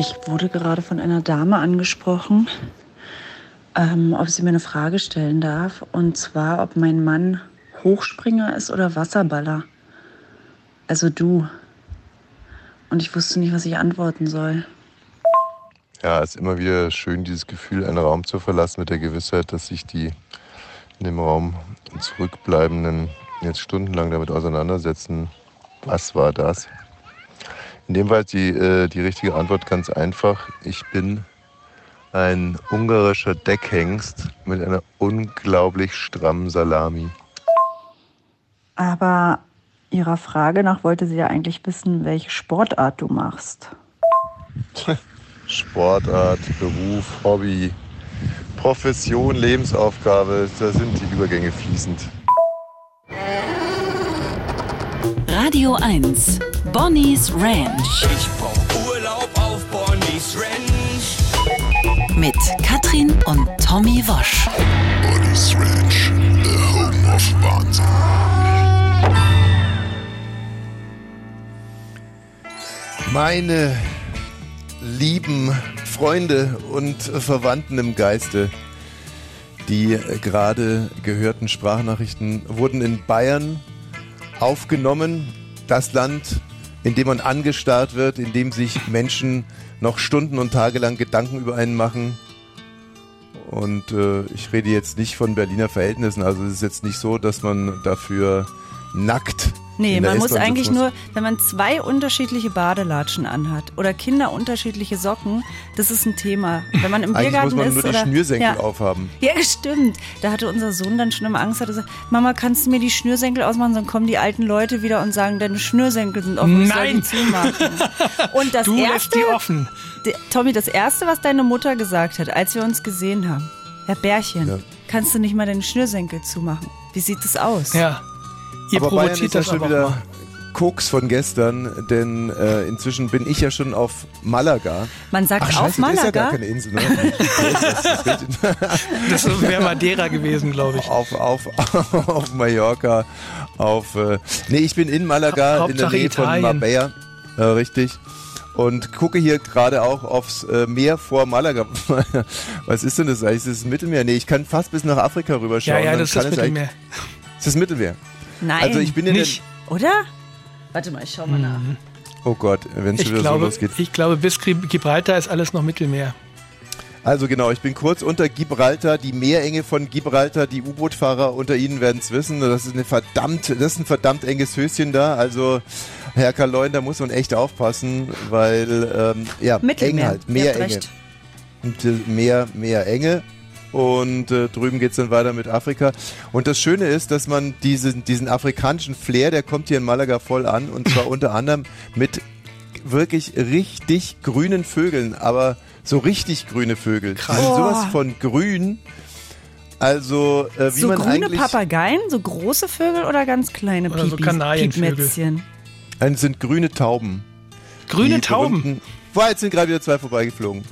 Ich wurde gerade von einer Dame angesprochen, ähm, ob sie mir eine Frage stellen darf. Und zwar, ob mein Mann Hochspringer ist oder Wasserballer. Also du. Und ich wusste nicht, was ich antworten soll. Ja, es ist immer wieder schön, dieses Gefühl, einen Raum zu verlassen mit der Gewissheit, dass sich die in dem Raum zurückbleibenden jetzt stundenlang damit auseinandersetzen. Was war das? In dem Fall die, äh, die richtige Antwort ganz einfach. Ich bin ein ungarischer Deckhengst mit einer unglaublich strammen Salami. Aber Ihrer Frage nach wollte sie ja eigentlich wissen, welche Sportart du machst. Sportart, Beruf, Hobby, Profession, Lebensaufgabe, da sind die Übergänge fließend. Radio 1, Bonnie's Ranch. Ich brauch Urlaub auf Bonnie's Ranch. Mit Katrin und Tommy Wosch. Bonnie's Ranch, the home of Wahnsinn. Meine lieben Freunde und Verwandten im Geiste, die gerade gehörten Sprachnachrichten wurden in Bayern aufgenommen. Das Land, in dem man angestarrt wird, in dem sich Menschen noch Stunden und Tage lang Gedanken über einen machen. Und äh, ich rede jetzt nicht von Berliner Verhältnissen. Also es ist jetzt nicht so, dass man dafür nackt Nee, man muss eigentlich nur, wenn man zwei unterschiedliche Badelatschen anhat oder Kinder unterschiedliche Socken, das ist ein Thema. Wenn man im Biergarten muss man ist nur die oder Schnürsenkel ja. aufhaben. Ja, stimmt. Da hatte unser Sohn dann schon immer Angst, hat gesagt, Mama, kannst du mir die Schnürsenkel ausmachen? Sonst kommen die alten Leute wieder und sagen, deine Schnürsenkel sind offen, ich soll Nein. die zumachen. Und das Du lässt erste, die offen. Tommy, das erste, was deine Mutter gesagt hat, als wir uns gesehen haben, Herr Bärchen, Ja. kannst du nicht mal deine Schnürsenkel zumachen? Wie sieht das aus? Ja. Ihr aber Bayern ist ja das schon wieder. Koks von gestern, denn äh, inzwischen bin ich ja schon auf Malaga. Man sagt Ach, auf scheiße, das ist ja Malaga. gar keine Insel, ne? Das wäre Madeira gewesen, glaube ich. auf, auf, auf Mallorca, auf. Äh, nee, ich bin in Malaga, in der Nähe von Italien. Marbella. Äh, richtig. Und gucke hier gerade auch aufs äh, Meer vor Malaga. Was ist denn das eigentlich? Ist das Mittelmeer? Nee, ich kann fast bis nach Afrika rüberschauen. Ja, ja, das ist das es Mittelmeer. Ist das Mittelmeer? Nein, Also ich bin in Nicht. oder? Warte mal, ich schau mal nach. den. Oh Gott, wenn es wieder so glaube, losgeht. ich glaube, bis Gib- Gibraltar ist alles noch Mittelmeer. Also genau, ich bin kurz unter Gibraltar, die Meerenge von Gibraltar, die U-Boot-Fahrer unter Ihnen werden es wissen. Das ist eine verdammt, das ist ein verdammt enges Höschen da. Also Herr Kaloin, da muss man echt aufpassen, weil ähm, ja, eng Mittelmeer. halt, Ihr habt Meerenge. Meer, Meerenge. Und äh, drüben geht's dann weiter mit Afrika. Und das Schöne ist, dass man diesen, diesen afrikanischen Flair, der kommt hier in Malaga voll an. Und zwar unter anderem mit wirklich richtig grünen Vögeln, aber so richtig grüne Vögel. Sind Oh. sowas von grün. Also, äh, wie So man grüne eigentlich. Papageien, so große Vögel oder ganz kleine Oder so Pipis, Kanarienvögel. Piepmätzchen? Nein, es sind grüne Tauben. Grüne Die Tauben. berühmten- Boah, jetzt sind gerade wieder zwei vorbeigeflogen.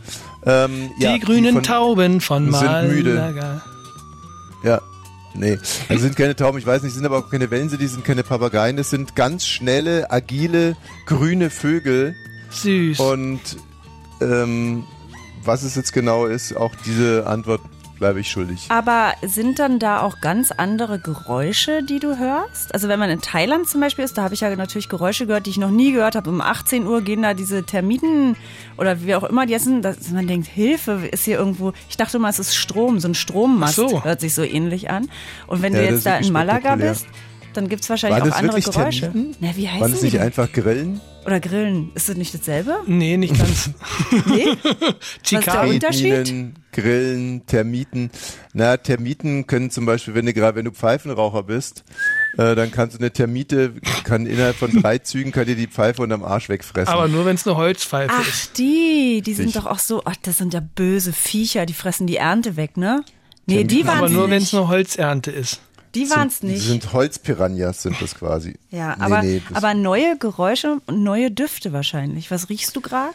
Ähm, Die ja, grünen von- Tauben von sind müde. Malaga. Ja. Nee, das sind keine Tauben, ich weiß nicht, sind aber auch keine Wellensittich, die sind keine Papageien, das sind ganz schnelle, agile, grüne Vögel. Süß. Und ähm, was es jetzt genau ist, auch diese Antwort bleibe ich schuldig. Aber sind dann da auch ganz andere Geräusche, die du hörst? Also wenn man in Thailand zum Beispiel ist, da habe ich ja natürlich Geräusche gehört, die ich noch nie gehört habe. Um 18 Uhr gehen da diese Termiten oder wie auch immer die essen, dass man denkt, Hilfe, ist hier irgendwo. Ich dachte mal, es ist Strom, so ein Strommast so. hört sich so ähnlich an. Und wenn Ja, du jetzt da in Malaga bist, dann gibt es wahrscheinlich Waren auch andere Geräusche. Termiten? Na, wie heißen Waren es nicht einfach Grillen? Oder Grillen. Ist das nicht dasselbe? Nee, nicht ganz. Nee? Was ist der Chicago. Grillen, Termiten. Na, Termiten können zum Beispiel, wenn du gerade, wenn du Pfeifenraucher bist, äh, dann kannst du eine Termite, kann innerhalb von drei Zügen kann dir die Pfeife unterm Arsch wegfressen. Aber nur wenn es eine Holzpfeife Ach, ist. die, die sind doch auch so, ach, das sind ja böse Viecher, die fressen die Ernte weg, ne? Nee, die Aber waren nur es wenn es eine Holzernte ist. Die waren es nicht. sind Holzpiranhas, sind das quasi. ja, Nee, aber, nee, das- aber neue Geräusche und neue Düfte wahrscheinlich. Was riechst du gerade?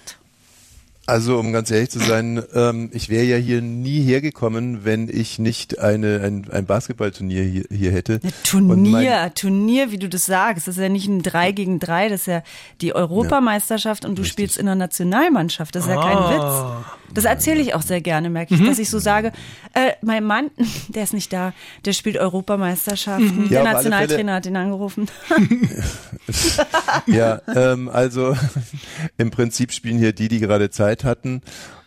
Also, um ganz ehrlich zu sein, ähm, ich wäre ja hier nie hergekommen, wenn ich nicht eine, ein, ein Basketballturnier hier, hier hätte. Mein- Turnier, Turnier, wie du das sagst. Das ist ja nicht ein 3 gegen 3, das ist ja die Europameisterschaft und du spielst in der Nationalmannschaft. Das ist ja kein Ah. Witz. Das erzähle ich auch sehr gerne, merke ich, Mhm. dass ich so sage, äh, mein Mann, der ist nicht da, der spielt Europameisterschaften. Ja, Der alle Nationaltrainer hat ihn angerufen. Ja, ähm, also im Prinzip spielen hier die, die gerade Zeit hatten.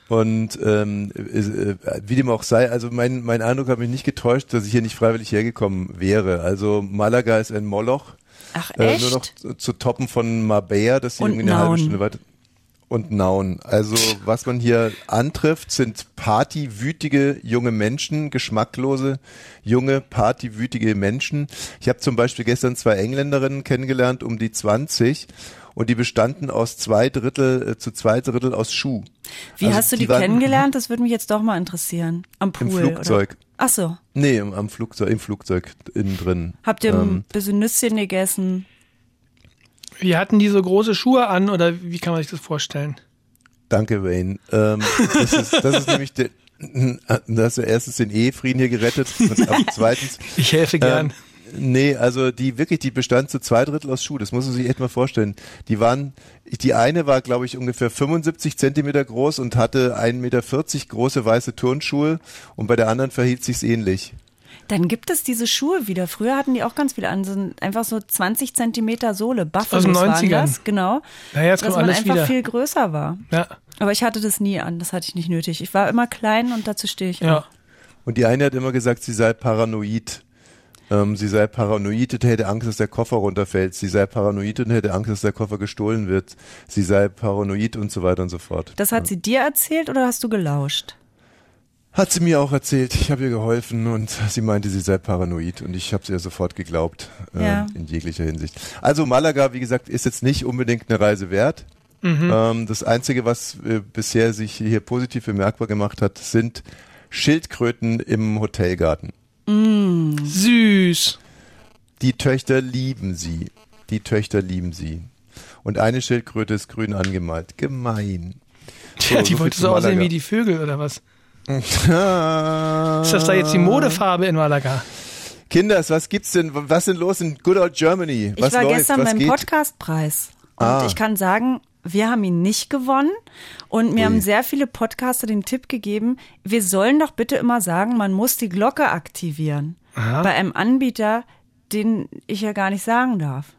Und ähm, äh, wie dem auch sei, also mein, mein Eindruck hat mich nicht getäuscht, dass ich hier nicht freiwillig hergekommen wäre. Also Malaga ist ein Moloch. Ach, Äh, echt? nur noch zu, zu toppen von Marbella, das hier irgendwie eine halbe. Stunde weiter. Und Nauen. Also was man hier antrifft, sind partywütige junge Menschen, geschmacklose junge partywütige Menschen. Ich habe zum Beispiel gestern zwei Engländerinnen kennengelernt, um die 20 und die bestanden aus zwei Drittel, äh, zu zwei Drittel aus Schuh. Wie Also hast du die, waren- kennengelernt? Das würde mich jetzt doch mal interessieren. Am Pool. Im Flugzeug. Oder? Ach so. Nee, im, am Flugzeug, im Flugzeug innen drin. Habt ihr Ähm, ein bisschen Nüsschen gegessen? Wir hatten die so große Schuhe an oder wie kann man sich das vorstellen? Danke, Wayne. Ähm, das, ist, das ist nämlich der, da hast du erstens den Ehefrieden hier gerettet und zweitens. Ich helfe gern. Ähm, nee, also die wirklich, die bestand zu zwei Drittel aus Schuh. Das muss man sich echt mal vorstellen. Die waren, die eine war, glaube ich, ungefähr 75 Zentimeter groß und hatte 1,40 Meter große weiße Turnschuhe und bei der anderen verhielt sich's ähnlich. Dann gibt es diese Schuhe wieder. Früher hatten die auch ganz viele an, so einfach so 20 Zentimeter Sohle. Aus Buffalos waren 90ern. das, genau. Naja, jetzt dass kommt man alles einfach wieder. viel größer war. Ja, Aber ich hatte das nie an, das hatte ich nicht nötig. Ich war immer klein und dazu stehe ich ja. auch. Und die eine hat immer gesagt, sie sei paranoid. Ähm, sie sei paranoid und hätte Angst, dass der Koffer runterfällt. Sie sei paranoid und hätte Angst, dass der Koffer gestohlen wird. Sie sei paranoid und so weiter und so fort. Das hat sie dir erzählt oder hast du gelauscht? Hat sie mir auch erzählt. Ich habe ihr geholfen und sie meinte, sie sei paranoid und ich habe es ihr sofort geglaubt äh, Ja. in jeglicher Hinsicht. Also Malaga, wie gesagt, ist jetzt nicht unbedingt eine Reise wert. Ähm, das Einzige, was äh, bisher sich hier positiv bemerkbar gemacht hat, sind Schildkröten im Hotelgarten. Süß. Die Töchter lieben sie. Die Töchter lieben sie. Und eine Schildkröte ist grün angemalt. Gemein. Tja, die so wollte so aussehen wie die Vögel oder was? Ist Ist das da jetzt die Modefarbe in Malaga? Kinders, was gibt's denn? Was denn los in Good Old Germany? Ich Was war läuft? gestern was beim? Podcastpreis und Ah. ich kann sagen, wir haben ihn nicht gewonnen und mir Ui. haben sehr viele Podcaster den Tipp gegeben, wir sollen doch bitte immer sagen, man muss die Glocke aktivieren. Bei einem Anbieter, den ich ja gar nicht sagen darf.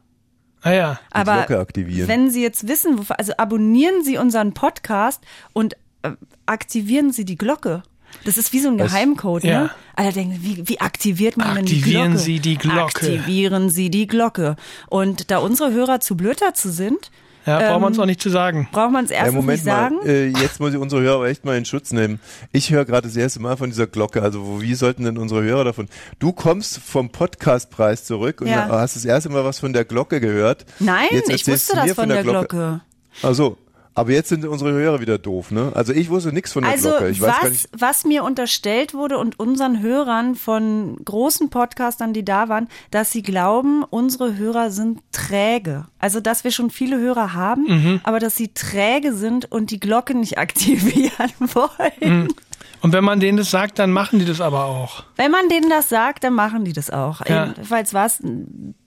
Ah ja. Aber Glocke aktivieren. wenn Sie jetzt wissen, also abonnieren Sie unseren Podcast und äh, aktivieren Sie die Glocke. Das ist wie so ein? Geheimcode, Ja. ne? Alle denken, wie, wie aktiviert man denn die Aktivieren Glocke? Sie die Glocke. Aktivieren Sie die Glocke. Und da unsere Hörer zu blöd dazu sind, Ja, braucht man es Ähm, auch nicht zu sagen. braucht man es Ja, erstens Moment nicht mal, sagen. äh, jetzt muss ich unsere Hörer aber echt mal in Schutz nehmen. Ich höre gerade das erste Mal von dieser Glocke. Also wo, wie sollten denn unsere Hörer davon? Du kommst vom Podcastpreis zurück und Ja. hast das erste Mal was von der Glocke gehört. Nein, Jetzt ich wusste das von der Glocke. Also, aber jetzt sind unsere Hörer wieder doof, ne? Also ich wusste nichts von der Also Glocke. Ich weiß gar was, nicht. was mir unterstellt wurde und unseren Hörern von großen Podcastern, die da waren, dass sie glauben, unsere Hörer sind träge. Also dass wir schon viele Hörer haben, Mhm. aber dass sie träge sind und die Glocke nicht aktivieren wollen. Mhm. Und wenn man denen das sagt, dann machen die das aber auch. Wenn man denen das sagt, dann machen die das auch. Ja. Jedenfalls war es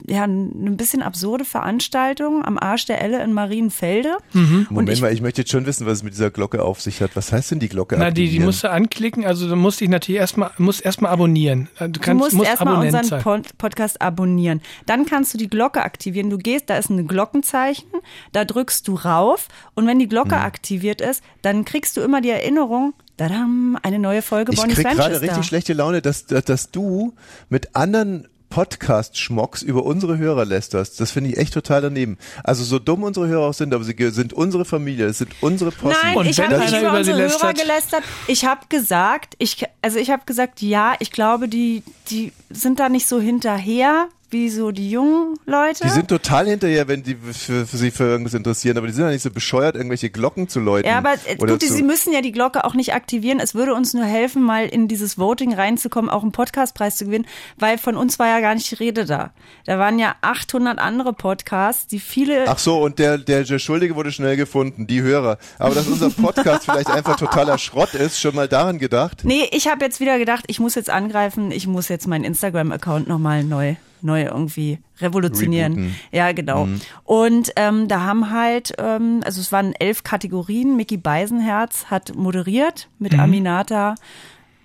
ja eine bisschen absurde Veranstaltung am Arsch der Elle in Marienfelde. Und Moment ich, mal, ich möchte jetzt schon wissen, was es mit dieser Glocke auf sich hat. Was heißt denn die Glocke Na, die, die musst du anklicken, also du musst dich natürlich erstmal, musst erstmal abonnieren. Du, Du kannst, musst, musst erstmal unseren sein. Pod Podcast abonnieren. Dann kannst du die Glocke aktivieren. Du gehst, da ist ein Glockenzeichen, da drückst du rauf und wenn die Glocke Mhm. aktiviert ist, dann kriegst du immer die Erinnerung, tadam, eine neue Folge Ich Bonnie's krieg Ranch gerade richtig schlechte Laune, dass, dass, dass du mit anderen Podcast-Schmocks über unsere Hörer lästerst. Das finde ich echt total daneben. Also so dumm unsere Hörer auch sind, aber sie sind unsere Familie, es sind unsere Posten. Nein, Und ich habe nicht über unsere Hörer lästert? gelästert. Ich habe gesagt, ich, also ich habe gesagt, ja, ich glaube, die, die sind da nicht so hinterher, wie so die jungen Leute. Die sind total hinterher, wenn die für, für sich für irgendwas interessieren, aber die sind ja nicht so bescheuert, irgendwelche Glocken zu läuten. ja, aber äh, gut, sie müssen ja die Glocke auch nicht aktivieren. Es würde uns nur helfen, mal in dieses Voting reinzukommen, auch einen Podcastpreis zu gewinnen, weil von uns war ja gar nicht die Rede da. Da waren ja 800 andere Podcasts, die viele Ach so, und der, der, der Schuldige wurde schnell gefunden, die Hörer. Aber dass unser Podcast vielleicht einfach totaler Schrott ist, schon mal daran gedacht? Nee, ich habe jetzt wieder gedacht, ich muss jetzt angreifen, ich muss jetzt meinen Instagram-Account nochmal neu, neu irgendwie revolutionieren. Rebooten. Ja, genau. Und ähm, da haben halt, ähm, also es waren elf Kategorien. Mickey Beisenherz hat moderiert mit Aminata,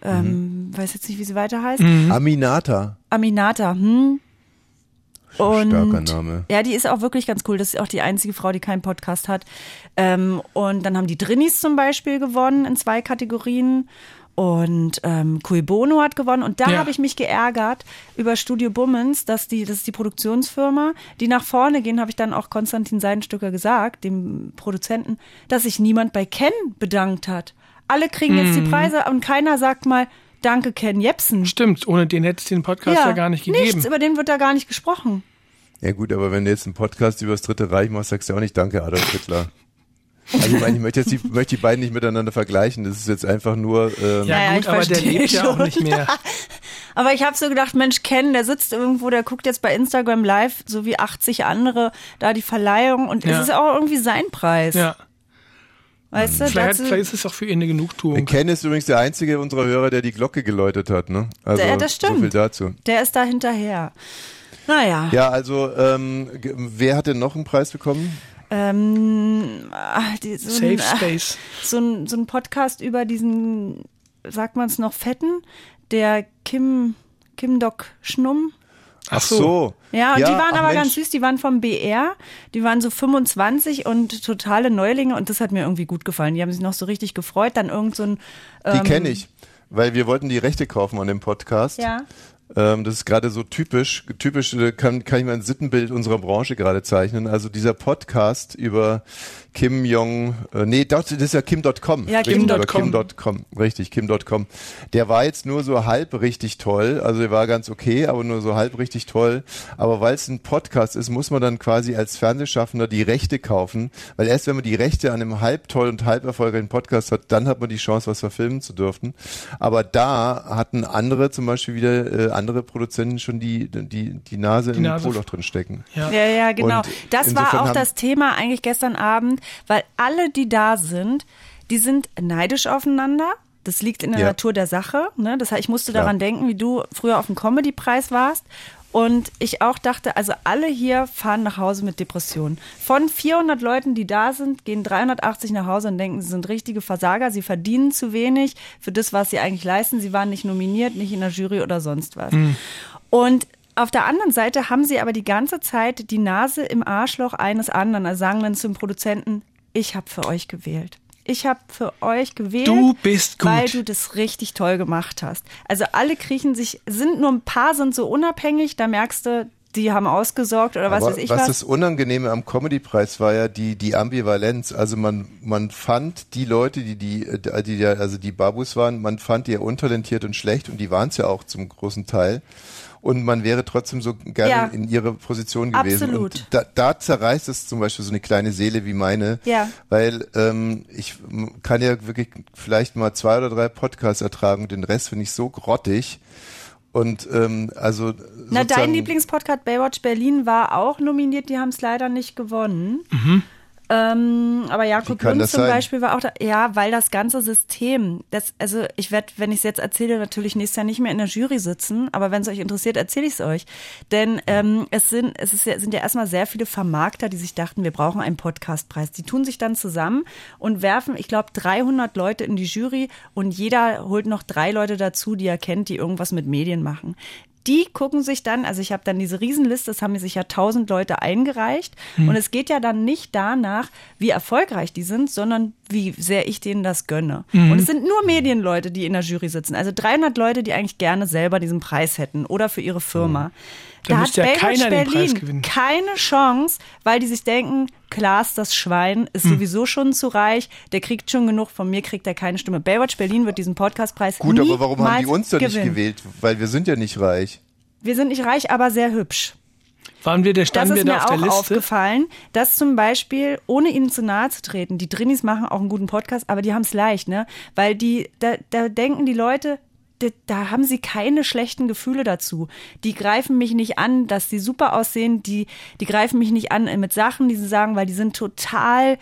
ähm, weiß jetzt nicht, wie sie weiter heißt. Aminata. Aminata, hm. Und Starker Name. ja, die ist auch wirklich ganz cool. Das ist auch die einzige Frau, die keinen Podcast hat. Ähm, und dann haben die Drinnies zum Beispiel gewonnen in zwei Kategorien. Und ähm, Cui Bono hat gewonnen. Und da Ja. habe ich mich geärgert über Studio Bummens, dass die, das ist die Produktionsfirma, die nach vorne gehen, habe ich dann auch Konstantin Seidenstücker gesagt, dem Produzenten, dass sich niemand bei Ken bedankt hat. Alle kriegen jetzt die Preise und keiner sagt mal, danke Ken Jepsen. Stimmt, ohne den hätte es den Podcast ja, gar nicht gegeben. Nichts, über den wird da gar nicht gesprochen. Ja gut, aber wenn du jetzt einen Podcast über das Dritte Reich machst, sagst du auch nicht Danke, Adolf Hitler. Also ich meine, ich möchte jetzt die, möchte die beiden nicht miteinander vergleichen. Das ist jetzt einfach nur. Ähm, ja, Ja, gut, ich aber der verstehe lebt ja auch schon. nicht mehr. Aber ich habe so gedacht, Mensch, Ken, der sitzt irgendwo, der guckt jetzt bei Instagram live, so wie 80 andere, da die Verleihung und Ja. es ist auch irgendwie sein Preis. Ja, Weißt du, vielleicht, vielleicht ist es auch für ihn eine Genugtuung. Ken ist übrigens der einzige unserer Hörer, der die Glocke geläutet hat. Ne? Also Ja, das so stimmt. viel dazu. der ist da hinterher. Naja, Ja, also ähm, wer hat denn noch einen Preis bekommen? Ähm, ah, die, so, Safe ein, ah, Space. so, ein, so ein Podcast über diesen, sagt man es noch, Fetten, der Kim, Kim Dok Schnumm. Ach so. Ja, und die waren aber Mensch. ganz süß, die waren vom BR, die waren so 25 und totale Neulinge und das hat mir irgendwie gut gefallen. Die haben sich noch so richtig gefreut, dann irgend so ein Die kenne ich, weil wir wollten die Rechte kaufen an dem Podcast. Ja. Ähm, das ist gerade so typisch. Typisch äh, kann, kann ich mal ein Sittenbild unserer Branche gerade zeichnen. Also dieser Podcast über Kim Jong, äh, nee, das ist ja Kim.com. Ja, Kim.com. Kim.com. Richtig, Kim.com. Der war jetzt nur so halb richtig toll. Also der war ganz okay, aber nur so halb richtig toll. Aber weil es ein Podcast ist, muss man dann quasi als Fernsehschaffender die Rechte kaufen. Weil erst wenn man die Rechte an einem halb toll und halb erfolgreichen Podcast hat, dann hat man die Chance, was verfilmen zu dürfen. Aber da hatten andere zum Beispiel wieder, äh, andere Produzenten schon die, die, die Nase Die im Nase- Poloch drin stecken. Ja. Ja, ja, genau. Und Das war auch das Thema eigentlich gestern Abend, weil alle, die da sind, die sind neidisch aufeinander. Das liegt in der Ja. Natur der Sache. Ne? Das heißt, ich musste Klar. daran denken, wie du früher auf dem Comedy-Preis warst. Und ich auch dachte, also alle hier fahren nach Hause mit Depressionen. Von 400 Leuten, die da sind, gehen 380 nach Hause und denken, sie sind richtige Versager, sie verdienen zu wenig für das, was sie eigentlich leisten. Sie waren nicht nominiert, nicht in der Jury oder sonst was. Und auf der anderen Seite haben sie aber die ganze Zeit die Nase im Arschloch eines anderen. Also sagen dann zum Produzenten, ich habe für euch gewählt. Ich habe für euch gewählt, Du bist gut. weil du das richtig toll gemacht hast. Also alle kriechen sich, sind nur ein paar sind so unabhängig, da merkst du, die haben ausgesorgt oder was Aber weiß ich was was. das Unangenehme am Comedy-Preis war ja die, die Ambivalenz. Also man, man fand die Leute, die, die, äh, die, ja- also die Babus waren, man fand die ja untalentiert und schlecht und die waren es ja auch zum großen Teil. Und man wäre trotzdem so gerne Ja. in ihre Position gewesen. Absolut. Und da, da zerreißt es zum Beispiel so eine kleine Seele wie meine. Ja. Weil ähm, ich kann ja wirklich vielleicht mal zwei oder drei Podcasts ertragen und den Rest finde ich so grottig. Und ähm, also Na, dein Lieblingspodcast Baywatch Berlin war auch nominiert, die haben es leider nicht gewonnen. Ähm, aber Jakob Lund zum sein? Beispiel war auch da. Ja, weil das ganze System, das, also ich werde, wenn ich es jetzt erzähle, natürlich nächstes Jahr nicht mehr in der Jury sitzen, aber wenn es euch interessiert, erzähle ich es euch. Denn ähm, es sind, es ist ja, sind ja erstmal sehr viele Vermarkter, die sich dachten, wir brauchen einen Podcastpreis. Die tun sich dann zusammen und werfen, ich glaube, 300 Leute in die Jury und jeder holt noch drei Leute dazu, die er kennt, die irgendwas mit Medien machen. Die gucken sich dann, also ich habe dann diese Riesenliste, das haben sich ja tausend Leute eingereicht. Und es geht ja dann nicht danach, wie erfolgreich die sind, sondern wie sehr ich denen das gönne. Und es sind nur Medienleute, die in der Jury sitzen. Also 300 Leute, die eigentlich gerne selber diesen Preis hätten oder für ihre Firma. Da müsste ja Baywatch keiner den Preis Berlin gewinnen. keine Chance, weil die sich denken, Klaas, das Schwein, ist Hm. sowieso schon zu reich, der kriegt schon genug, von mir kriegt er keine Stimme. Baywatch Berlin wird diesen Podcastpreis Gut, aber warum haben die uns dann nicht gewinnen. gewählt? Weil wir sind ja nicht reich. Wir sind nicht reich, aber sehr hübsch. Waren wir, der Das standen ist wir da mir auf auch der Liste? aufgefallen, dass zum Beispiel, ohne ihnen zu nahe zu treten, die Drinis machen auch einen guten Podcast, aber die haben es leicht, ne? Weil die, da, da denken die Leute, da, haben sie keine schlechten Gefühle dazu. Die greifen mich nicht an, dass die super aussehen, die, die greifen mich nicht an mit Sachen, die sie sagen, weil die sind total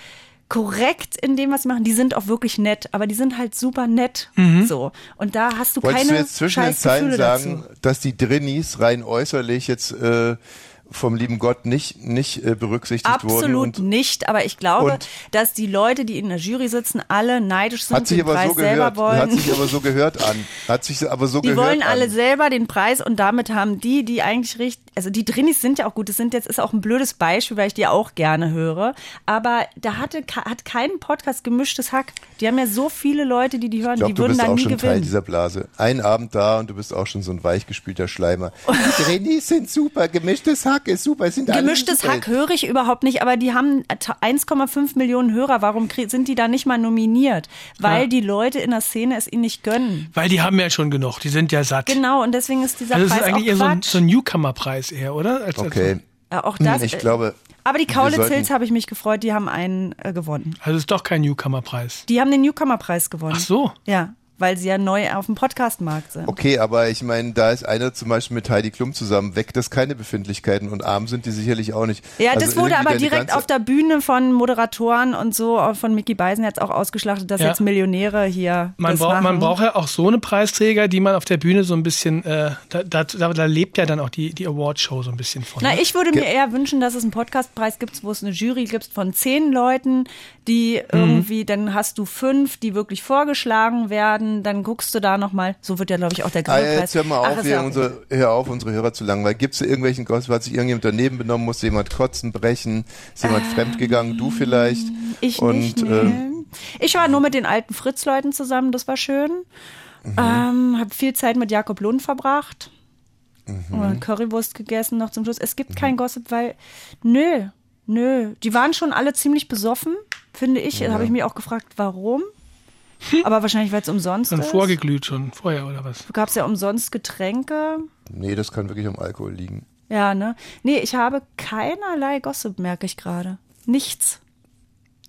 korrekt in dem, was sie machen. Die sind auch wirklich nett, aber die sind halt super nett. So. Und da hast du Wolltest keine du jetzt zwischen den scheiß Zeilen Gefühle sagen, dazu. dass die Drinnies rein äußerlich jetzt äh, vom lieben Gott nicht, nicht äh, berücksichtigt wurden? Absolut nicht, aber ich glaube, dass die Leute, die in der Jury sitzen, alle neidisch sind, hat sich den aber Preis so selber gehört, wollen. hat sich aber so gehört an. Hat sich aber so die gehört wollen an. alle selber den Preis und damit haben die, die eigentlich richtig, also die Drinis sind ja auch gut, das sind jetzt ist auch ein blödes Beispiel, weil ich die auch gerne höre, aber da hatte hat keinen Podcast gemischtes Hack. Die haben ja so viele Leute, die die hören, Ich glaube, die du würden bist da auch nie schon Teil gewinnen. dieser Blase. Ein Abend da und du bist auch schon so ein weichgespülter Schleimer. Die Drinnies sind super, gemischtes Hack ist super, sind Gemischtes super. Hack höre ich überhaupt nicht, aber die haben 1,5 Millionen Hörer. Warum sind die da nicht mal nominiert? Weil Ja. die Leute in der Szene es ihnen nicht gönnen. Weil die haben ja schon genug, die sind ja satt. Genau, und deswegen ist dieser Also Preis ist eigentlich auch eher so ein, so ein Newcomer-Preis eher, oder? Als, Okay. Als, auch das. ich äh, glaube, aber die Kaulitz Hills habe ich mich gefreut, die haben einen äh, gewonnen. also es ist doch kein Newcomer-Preis. Die haben den Newcomer-Preis gewonnen. Ach so. Ja, weil sie ja neu auf dem Podcast-Markt sind. Okay, aber ich meine, da ist einer zum Beispiel mit Heidi Klum zusammen, weckt das keine Befindlichkeiten und arm sind die sicherlich auch nicht. Ja, Also das wurde aber direkt auf der Bühne von Moderatoren und so, auch von Mickey Beisen jetzt auch ausgeschlachtet, dass Ja. jetzt Millionäre hier Man machen. man braucht ja auch so eine Preisträger, die man auf der Bühne so ein bisschen, äh, da, da, da, da lebt ja dann auch die, die Awardshow so ein bisschen von. Na, ne? ich würde mir eher wünschen, dass es einen Podcastpreis gibt, wo es eine Jury gibt von zehn Leuten, die Mhm. irgendwie, dann hast du fünf, die wirklich vorgeschlagen werden, dann guckst du da nochmal, so wird ja, glaube ich, auch der Ah, Grillpreis. jetzt hör mal Ach, auf, ist hier ja unsere, hör auf, unsere Hörer zu langweilen. Gibt es irgendwelchen Gossip, hat sich irgendjemand daneben benommen, musste jemand kotzen, brechen, ist jemand fremdgegangen, du vielleicht? Ähm, Ich und, nicht, nee. ähm, Ich war nur mit den alten Fritz-Leuten zusammen, das war schön. Ähm, habe viel Zeit mit Jakob Lund verbracht. Und Currywurst gegessen noch zum Schluss. Es gibt kein Gossip, weil, nö, nö. Die waren schon alle ziemlich besoffen, finde ich. Da habe ich mich auch gefragt, warum. Aber wahrscheinlich, weil es umsonst Dann ist. vorgeglüht schon vorher oder was? Gab es ja umsonst Getränke. nee, das kann wirklich am Alkohol liegen. Ja, ne? Nee, ich habe keinerlei Gossip, merke ich gerade. Nichts.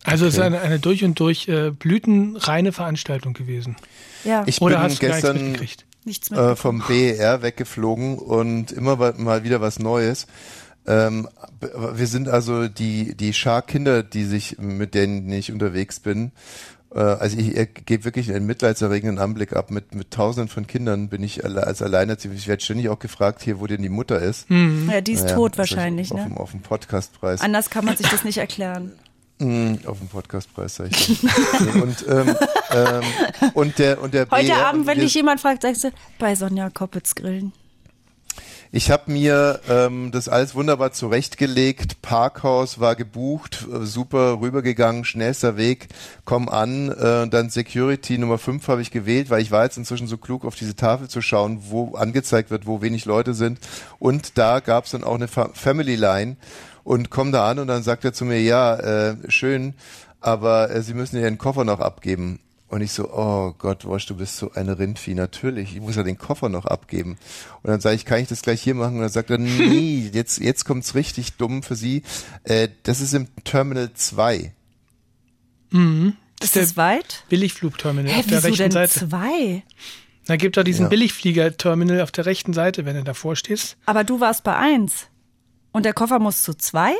Also es ist eine, eine durch und durch äh, blütenreine Veranstaltung gewesen. Ja, Ich Oder bin hast du nichts gestern mitgekriegt? nichts äh, vom BER weggeflogen und immer mal wieder was Neues. Ähm, wir sind also die, die Schar-Kinder, die sich, mit denen ich unterwegs bin. Äh, also ich, ich gebe wirklich einen mitleidserregenden Anblick ab. Mit, mit tausenden von Kindern bin ich alle, als Alleinerziehend. Ich werde ständig auch gefragt, hier, wo denn die Mutter ist. ja, die ist Naja, tot das wahrscheinlich, auf, ne? dem- Auf dem Podcastpreis. Anders kann man sich das nicht erklären. Mm, Auf dem Podcastpreis, sag ich. dann. und, ähm, ähm, und der, und der Heute BR, Abend, wenn dich jemand fragt, sagst du, bei Sonja Koppitz grillen. Ich habe mir ähm, das alles wunderbar zurechtgelegt. Parkhaus war gebucht, äh, super rübergegangen, schnellster Weg, komm an. Äh, dann Security Nummer 5 habe ich gewählt, weil ich war jetzt inzwischen so klug, auf diese Tafel zu schauen, wo angezeigt wird, wo wenig Leute sind. Und da gab es dann auch eine Fa Family Line und komm da an und dann sagt er zu mir, ja, äh, schön, aber äh, Sie müssen Ihren Koffer noch abgeben. Und ich so, oh Gott, Wosch, du bist so eine Rindvieh, natürlich. Ich muss ja den Koffer noch abgeben. Und dann sage ich, kann ich das gleich hier machen? Und dann sagt er, nee, jetzt, jetzt kommt's richtig dumm für Sie. Äh, das ist im Terminal 2. Ist der das weit? Billigflugterminal Hä, auf der rechten denn Seite. zwei? Da gibt doch diesen Ja. Billigflieger-Terminal auf der rechten Seite, wenn du davor stehst. Aber du warst bei eins. Und der Koffer muss zu zwei?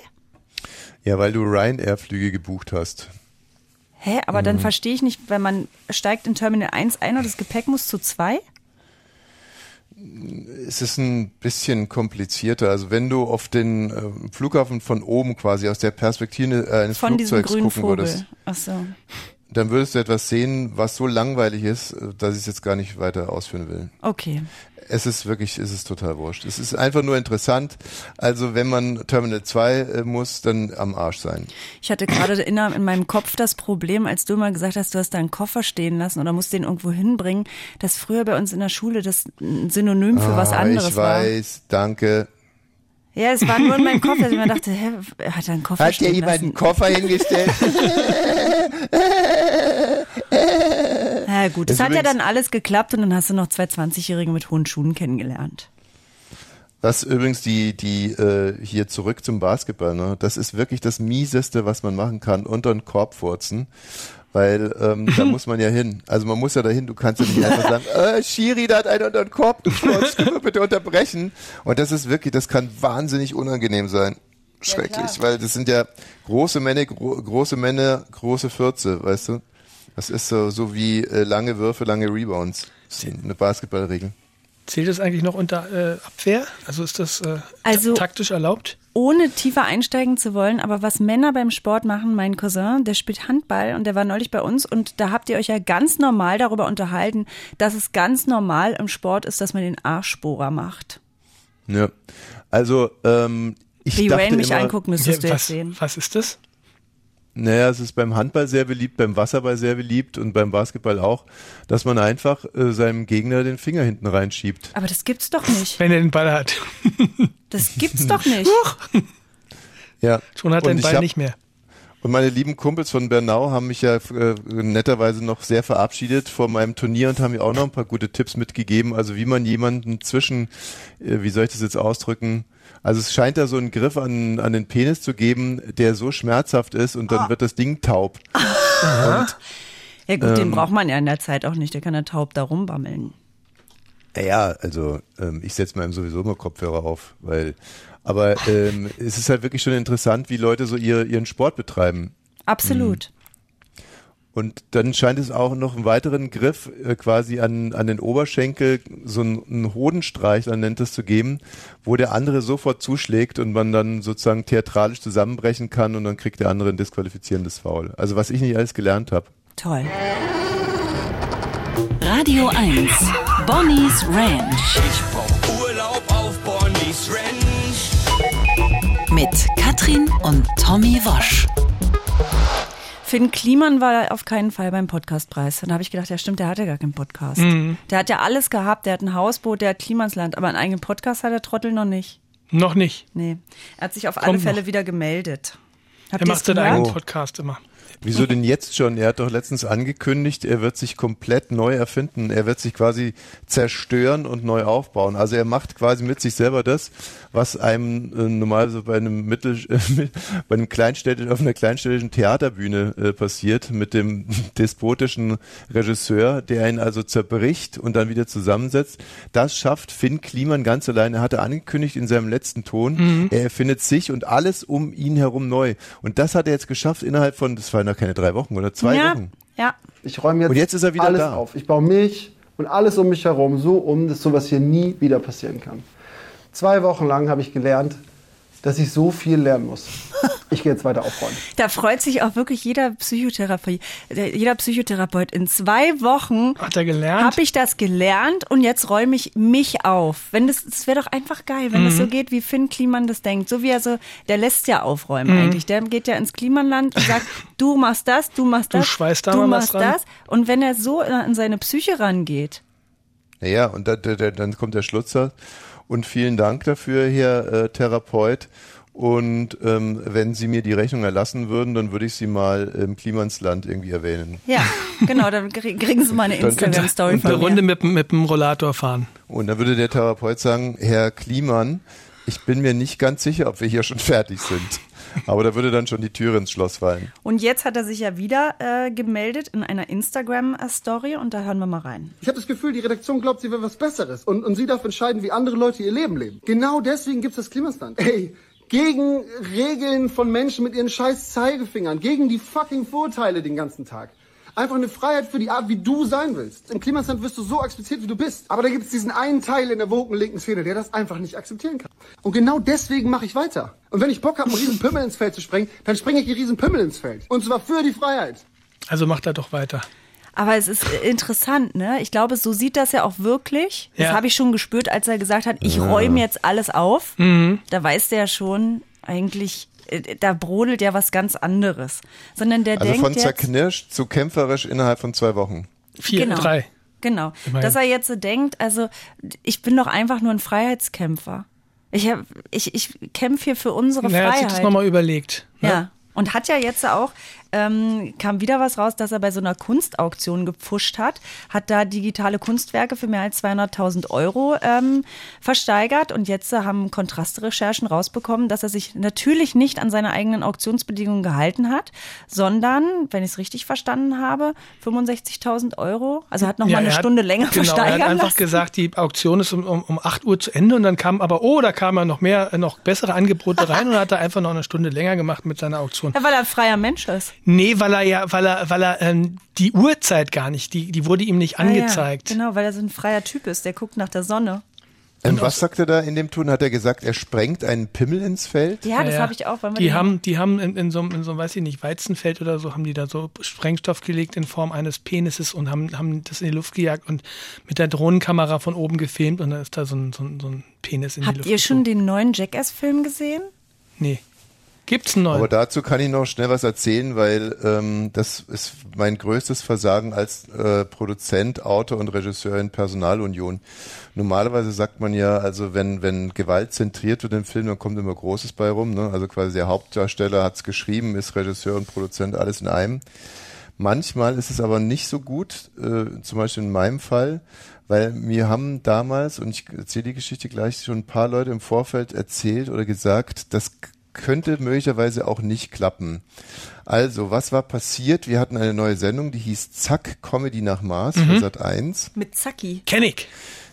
Ja, weil du Ryanair-Flüge gebucht hast. Hä, aber Mhm. dann verstehe ich nicht, wenn man steigt in Terminal 1 ein und das Gepäck muss zu zwei? Es ist ein bisschen komplizierter. Also wenn du auf den äh, Flughafen von oben quasi aus der Perspektive äh, eines Von Flugzeugs gucken Vogel. würdest, Ach so. Dann würdest du etwas sehen, was so langweilig ist, äh, dass ich es jetzt gar nicht weiter ausführen will. Okay. Es ist wirklich, es ist total wurscht. Es ist einfach nur interessant. Also wenn man Terminal 2 äh, muss, dann am Arsch sein. Ich hatte gerade in, in meinem Kopf das Problem, als du mal gesagt hast, du hast deinen Koffer stehen lassen oder musst den irgendwo hinbringen, dass früher bei uns in der Schule das ein Synonym für was Ah, anderes ich war. weiß, danke. Ja, es war nur in meinem Kopf, dass ich mir dachte, hä, hat er einen Koffer Hat dir jemand einen Koffer hingestellt? Ja gut, das hat ja dann alles geklappt und dann hast du noch zwei 20-Jährige mit hohen Schuhen kennengelernt. Das übrigens die, die äh, hier zurück zum Basketball, ne? Das ist wirklich das Mieseste, was man machen kann, unter den Korb furzen. Weil ähm, da muss man ja hin. Also man muss ja dahin, du kannst ja nicht einfach sagen, äh, Schiri, da hat einer unter den Korb gefurzt, können wir bitte unterbrechen. Und das ist wirklich, das kann wahnsinnig unangenehm sein. Schrecklich, weil das sind ja große Männer, gro große Männer, große Fürze, weißt du? Das ist so, so wie äh, lange Würfe, lange Rebounds. Das ist eine Basketballregel. Zählt das eigentlich noch unter äh, Abwehr? Also ist das äh, Also- ta- taktisch erlaubt? Ohne tiefer einsteigen zu wollen, aber was Männer beim Sport machen, mein Cousin, der spielt Handball und der war neulich bei uns und da habt ihr euch ja ganz normal darüber unterhalten, dass es ganz normal im Sport ist, dass man den Arschbohrer macht. Ja. Also, ähm, ich Wie dachte Rain mich immer, anguckt, müsstest du jetzt was, sehen. was ist das? Naja, es ist beim Handball sehr beliebt, beim Wasserball sehr beliebt und beim Basketball auch, dass man einfach äh, seinem Gegner den Finger hinten reinschiebt. Aber das gibt's doch nicht. Wenn er den Ball hat. Das gibt's doch nicht. Ja. Schon hat er Und den Ball hab- nicht mehr. Und meine lieben Kumpels von Bernau haben mich ja äh, netterweise noch sehr verabschiedet vor meinem Turnier und haben mir auch noch ein paar gute Tipps mitgegeben, also wie man jemanden zwischen, äh, wie soll ich das jetzt ausdrücken, also es scheint da so einen Griff an, an den Penis zu geben, der so schmerzhaft ist und dann wird das Ding taub. Ja gut, den Ähm. braucht man ja in der Zeit auch nicht. Der kann ja taub da rumbammeln. Ja, also ähm, ich setze mir sowieso immer Kopfhörer auf, weil aber ähm, es ist halt wirklich schon interessant, wie Leute so ihr, ihren Sport betreiben. Absolut. Und dann scheint es auch noch einen weiteren Griff äh, quasi an, an den Oberschenkel, so einen, einen Hodenstreich, man nennt es zu geben, wo der andere sofort zuschlägt und man dann sozusagen theatralisch zusammenbrechen kann und dann kriegt der andere ein disqualifizierendes Foul. Also was ich nicht alles gelernt habe. Toll. Radio 1. Bonnie's Ranch Ich brauch Urlaub auf Bonnie's Ranch. mit Katrin und Tommy Wosch. Finn Kliman war auf keinen Fall beim Podcastpreis. Dann habe ich gedacht, ja stimmt, der hat ja gar keinen Podcast. Mhm. Der hat ja alles gehabt, der hat ein Hausboot, der hat Klimansland, aber einen eigenen Podcast hat der Trottel noch nicht. Noch nicht. Nee. Er hat sich auf alle Kommt Fälle noch. wieder gemeldet. Habt Er macht seinen eigenen. Podcast immer. Wieso denn jetzt schon? Er hat doch letztens angekündigt, er wird sich komplett neu erfinden. Er wird sich quasi zerstören und neu aufbauen. Also er macht quasi mit sich selber das, was einem äh, normal so bei einem Mittel, äh, bei einem kleinstädtischen, auf einer kleinstädtischen Theaterbühne äh, passiert, mit dem despotischen Regisseur, der ihn also zerbricht und dann wieder zusammensetzt. Das schafft Finn Kliman ganz allein. Er hatte angekündigt in seinem letzten Ton, er erfindet sich und alles um ihn herum neu. Und das hat er jetzt geschafft innerhalb von, das waren noch keine drei Wochen oder zwei ja, Wochen. ja. Ich räume jetzt, Und jetzt ist er wieder alles da. auf. Ich baue mich und alles um mich herum so um, dass sowas hier nie wieder passieren kann. Zwei Wochen lang habe ich gelernt, dass ich so viel lernen muss. Ich gehe jetzt weiter aufräumen. Da freut sich auch wirklich jeder Psychotherapie, äh, jeder Psychotherapeut. In zwei Wochen Hat er gelernt? habe ich das gelernt und jetzt räume ich mich auf. Wenn das, das wäre doch einfach geil, wenn Mhm. das so geht, wie Finn Kliman das denkt. So wie er so, der lässt ja aufräumen Mhm. eigentlich. Der geht ja ins Klimanland und sagt, du machst das, du machst Du das, schweißt da du mal was machst das. Und wenn er so an seine Psyche rangeht, Naja, und da, da, da, dann kommt der Schlutzer. Und vielen Dank dafür, Herr äh, Therapeut. Und ähm, wenn Sie mir die Rechnung erlassen würden, dann würde ich Sie mal im Klimansland irgendwie erwähnen. ja, genau, dann krie- kriegen sie mal eine Dann- Instagram-Story Eine von Runde mir. mit, dem- mit dem Rollator fahren. Und dann würde der Therapeut sagen, Herr Kliman, ich bin mir nicht ganz sicher, ob wir hier schon fertig sind. Aber da würde dann schon die Tür ins Schloss fallen. Und jetzt hat er sich ja wieder äh, gemeldet in einer Instagram-Story und da hören wir mal rein. Ich habe das Gefühl, die Redaktion glaubt, sie will was Besseres und, und sie darf entscheiden, wie andere Leute ihr Leben leben. Genau deswegen gibt's das Klimastand. Ey, gegen Regeln von Menschen mit ihren scheiß Zeigefingern, gegen die fucking Vorteile den ganzen Tag. Einfach eine Freiheit für die Art, wie du sein willst. Im Klimastand wirst du so akzeptiert, wie du bist. Aber da gibt's diesen einen Teil in der woken linken Szene, der das einfach nicht akzeptieren kann. Und genau deswegen mache ich weiter. Und wenn ich Bock habe, einen riesen Pimmel ins Feld zu sprengen, dann springe ich einen riesen Pimmel ins Feld. Und zwar für die Freiheit. Also macht er doch weiter. Aber es ist äh, interessant, ne? Ich glaube, so sieht das ja auch wirklich. Das Ja. habe ich schon gespürt, als er gesagt hat, ich räume jetzt alles auf. Mhm. Da weiß der schon eigentlich, da brodelt ja was ganz anderes. Sondern der Also denkt von jetzt, zerknirscht zu kämpferisch innerhalb von zwei Wochen. Vier, Genau. drei. Genau. Immerhin. Dass er jetzt so denkt, also ich bin doch einfach nur ein Freiheitskämpfer. Ich, hab, ich, ich kämpfe hier für unsere Na, er hat sich das Freiheit. nochmal überlegt. Ne? Ja. Und hat ja jetzt auch ähm, kam wieder was raus, dass er bei so einer Kunstauktion gepfuscht hat, hat da digitale Kunstwerke für mehr als 200.000 Euro ähm, versteigert und jetzt äh, haben Kontrastrecherchen rausbekommen, dass er sich natürlich nicht an seine eigenen Auktionsbedingungen gehalten hat, sondern, wenn ich es richtig verstanden habe, 65.000 Euro. Also hat noch mal eine er hat- Stunde länger genau, versteigern Er hat einfach lassen. gesagt, die Auktion ist um, um, um 8 Uhr zu Ende und dann kam aber, oh, da kamen noch mehr, äh, noch bessere Angebote rein und hat er einfach noch eine Stunde länger gemacht mit seiner Auktion. Ja, weil er ein freier Mensch ist. Nee, weil er ja, weil er, weil er ähm, die Uhrzeit gar nicht, die, die wurde ihm nicht angezeigt. Ah, ja, genau, weil er so ein freier Typ ist, der guckt nach der Sonne. Ähm, was sagt er da in dem Ton? Hat er gesagt, er sprengt einen Pimmel ins Feld? Ja, das habe ich auch. Die haben, die haben in, in, so, einem- in so, einem, weiß ich nicht, Weizenfeld oder so, haben die da so Sprengstoff gelegt in Form eines Penises und haben, haben das in die Luft gejagt und mit der Drohnenkamera von oben gefilmt und dann ist da so ein, so ein, so ein Penis in die Habt Luft. ihr schon den neuen Jackass-Film gesehen? Nee. Gibt's einen neuen? Aber dazu kann ich noch schnell was erzählen, weil ähm, das ist mein größtes Versagen als äh, Produzent, Autor und Regisseur in Personalunion. Normalerweise sagt man ja, also wenn, wenn Gewalt zentriert wird im Film, dann kommt immer Großes bei rum. Ne? Also quasi der Hauptdarsteller hat's geschrieben, ist Regisseur und Produzent, alles in einem. Manchmal ist es aber nicht so gut, äh, zum Beispiel in meinem Fall, weil mir haben damals, und ich erzähle die Geschichte gleich, schon ein paar Leute im Vorfeld erzählt oder gesagt, das k- könnte möglicherweise auch nicht klappen. Also, was war passiert? Wir hatten eine neue Sendung, die hieß Zack, Comedy nach Mars Mhm. für Sat 1. Mit Zacki. Kenn ich.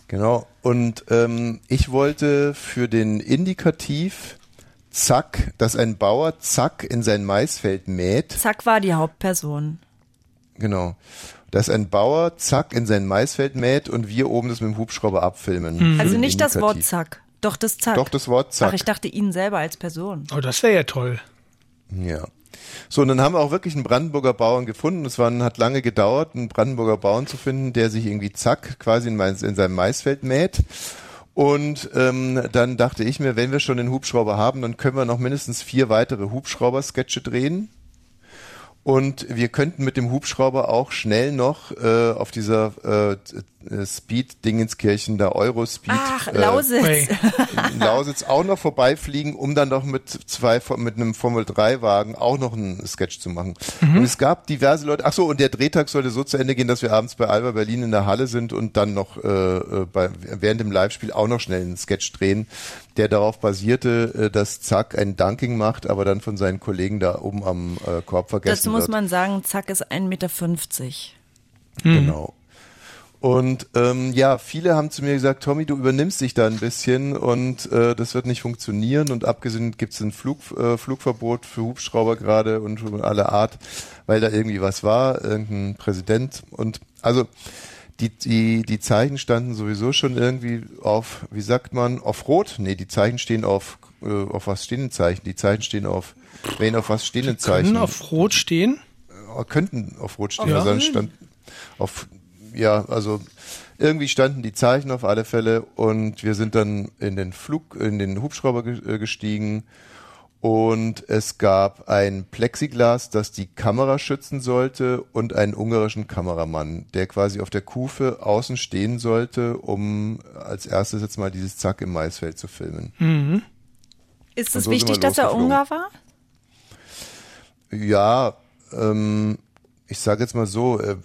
Genau. Und ähm, ich wollte für den Indikativ Zack, dass ein Bauer Zack in sein Maisfeld mäht. Zack war die Hauptperson. Genau. Dass ein Bauer zack in sein Maisfeld mäht und wir oben das mit dem Hubschrauber abfilmen. Mhm. Also nicht das Wort Indikativ. Zack. Doch das Zack. Doch das Wort Zack. Ach, ich dachte ihn selber als Person. Oh, das wäre ja toll. Ja. So, und dann haben wir auch wirklich einen Brandenburger Bauern gefunden. Es war, hat lange gedauert, einen Brandenburger Bauern zu finden, der sich irgendwie zack quasi in, mein, in seinem Maisfeld mäht. Und ähm, dann dachte ich mir, wenn wir schon den Hubschrauber haben, dann können wir noch mindestens vier weitere Hubschrauber-Sketche drehen. Und wir könnten mit dem Hubschrauber auch schnell noch äh, auf dieser äh, äh, Speed-Dingenskirchen, da Eurospeed. Ach, äh, Lausitz. In Lausitz auch noch vorbeifliegen, um dann noch mit zwei mit einem Formel 3 Wagen auch noch einen Sketch zu machen. Und es gab diverse Leute. Ach so, und der Drehtag sollte so zu Ende gehen, dass wir abends bei Alba Berlin in der Halle sind und dann noch äh, äh, bei, während dem Live-Spiel auch noch schnell einen Sketch drehen, der darauf basierte, äh, dass Zack ein Dunking macht, aber dann von seinen Kollegen da oben am äh, Korb vergessen Dazu muss wird. man sagen, Zack ist 1,50 Meter. Genau. Und ähm, ja, viele haben zu mir gesagt, Tommy, du übernimmst dich da ein bisschen und äh, das wird nicht funktionieren. Und abgesehen gibt es ein Flug, äh, Flugverbot für Hubschrauber gerade und von aller Art, weil da irgendwie was war, irgendein Präsident. Und also die, die, die Zeichen standen sowieso schon irgendwie auf, wie sagt man, auf Rot? Nee, die Zeichen stehen auf, äh, auf was stehen denn Zeichen? Die Zeichen stehen auf, wen auf was stehen denn Zeichen? Können auf Rot stehen. äh, könnten auf Rot stehen. Ja. Also dann stand auf, ja, also irgendwie standen die Zeichen auf alle Fälle und wir sind dann in den Flug, in den Hubschrauber äh, gestiegen und es gab ein Plexiglas, das die Kamera schützen sollte und einen ungarischen Kameramann, der quasi auf der Kufe außen stehen sollte, um als erstes jetzt mal dieses Zack im Maisfeld zu filmen. Ist Und es so wichtig, dass er. Ungar war? Ja, ähm, ich sage jetzt mal so, äh,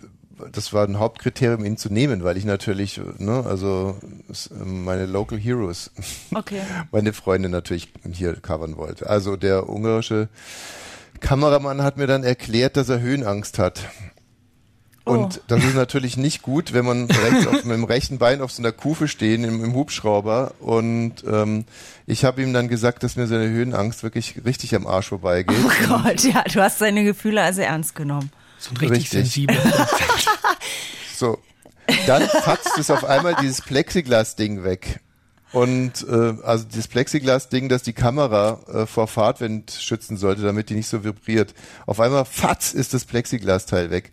das war ein Hauptkriterium, ihn zu nehmen, weil ich natürlich, ne, also meine Local Heroes, Okay. meine Freunde natürlich hier covern wollte. Also der ungarische Kameramann hat mir dann erklärt, dass er Höhenangst hat. Und das ist natürlich nicht gut, wenn man rechts auf, mit dem rechten Bein auf so einer Kufe stehen im, im Hubschrauber. Und ähm, ich habe ihm dann gesagt, dass mir seine Höhenangst wirklich richtig am Arsch vorbeigeht. Oh Gott, ja, du hast seine Gefühle also ernst genommen. So ein richtig, Richtig. sensibel. So, dann fatzt es auf einmal dieses Plexiglas-Ding weg. Und äh, also dieses Plexiglas-Ding, das die Kamera äh, vor Fahrtwind schützen sollte, damit die nicht so vibriert. Auf einmal fatz ist das Plexiglas-Teil weg.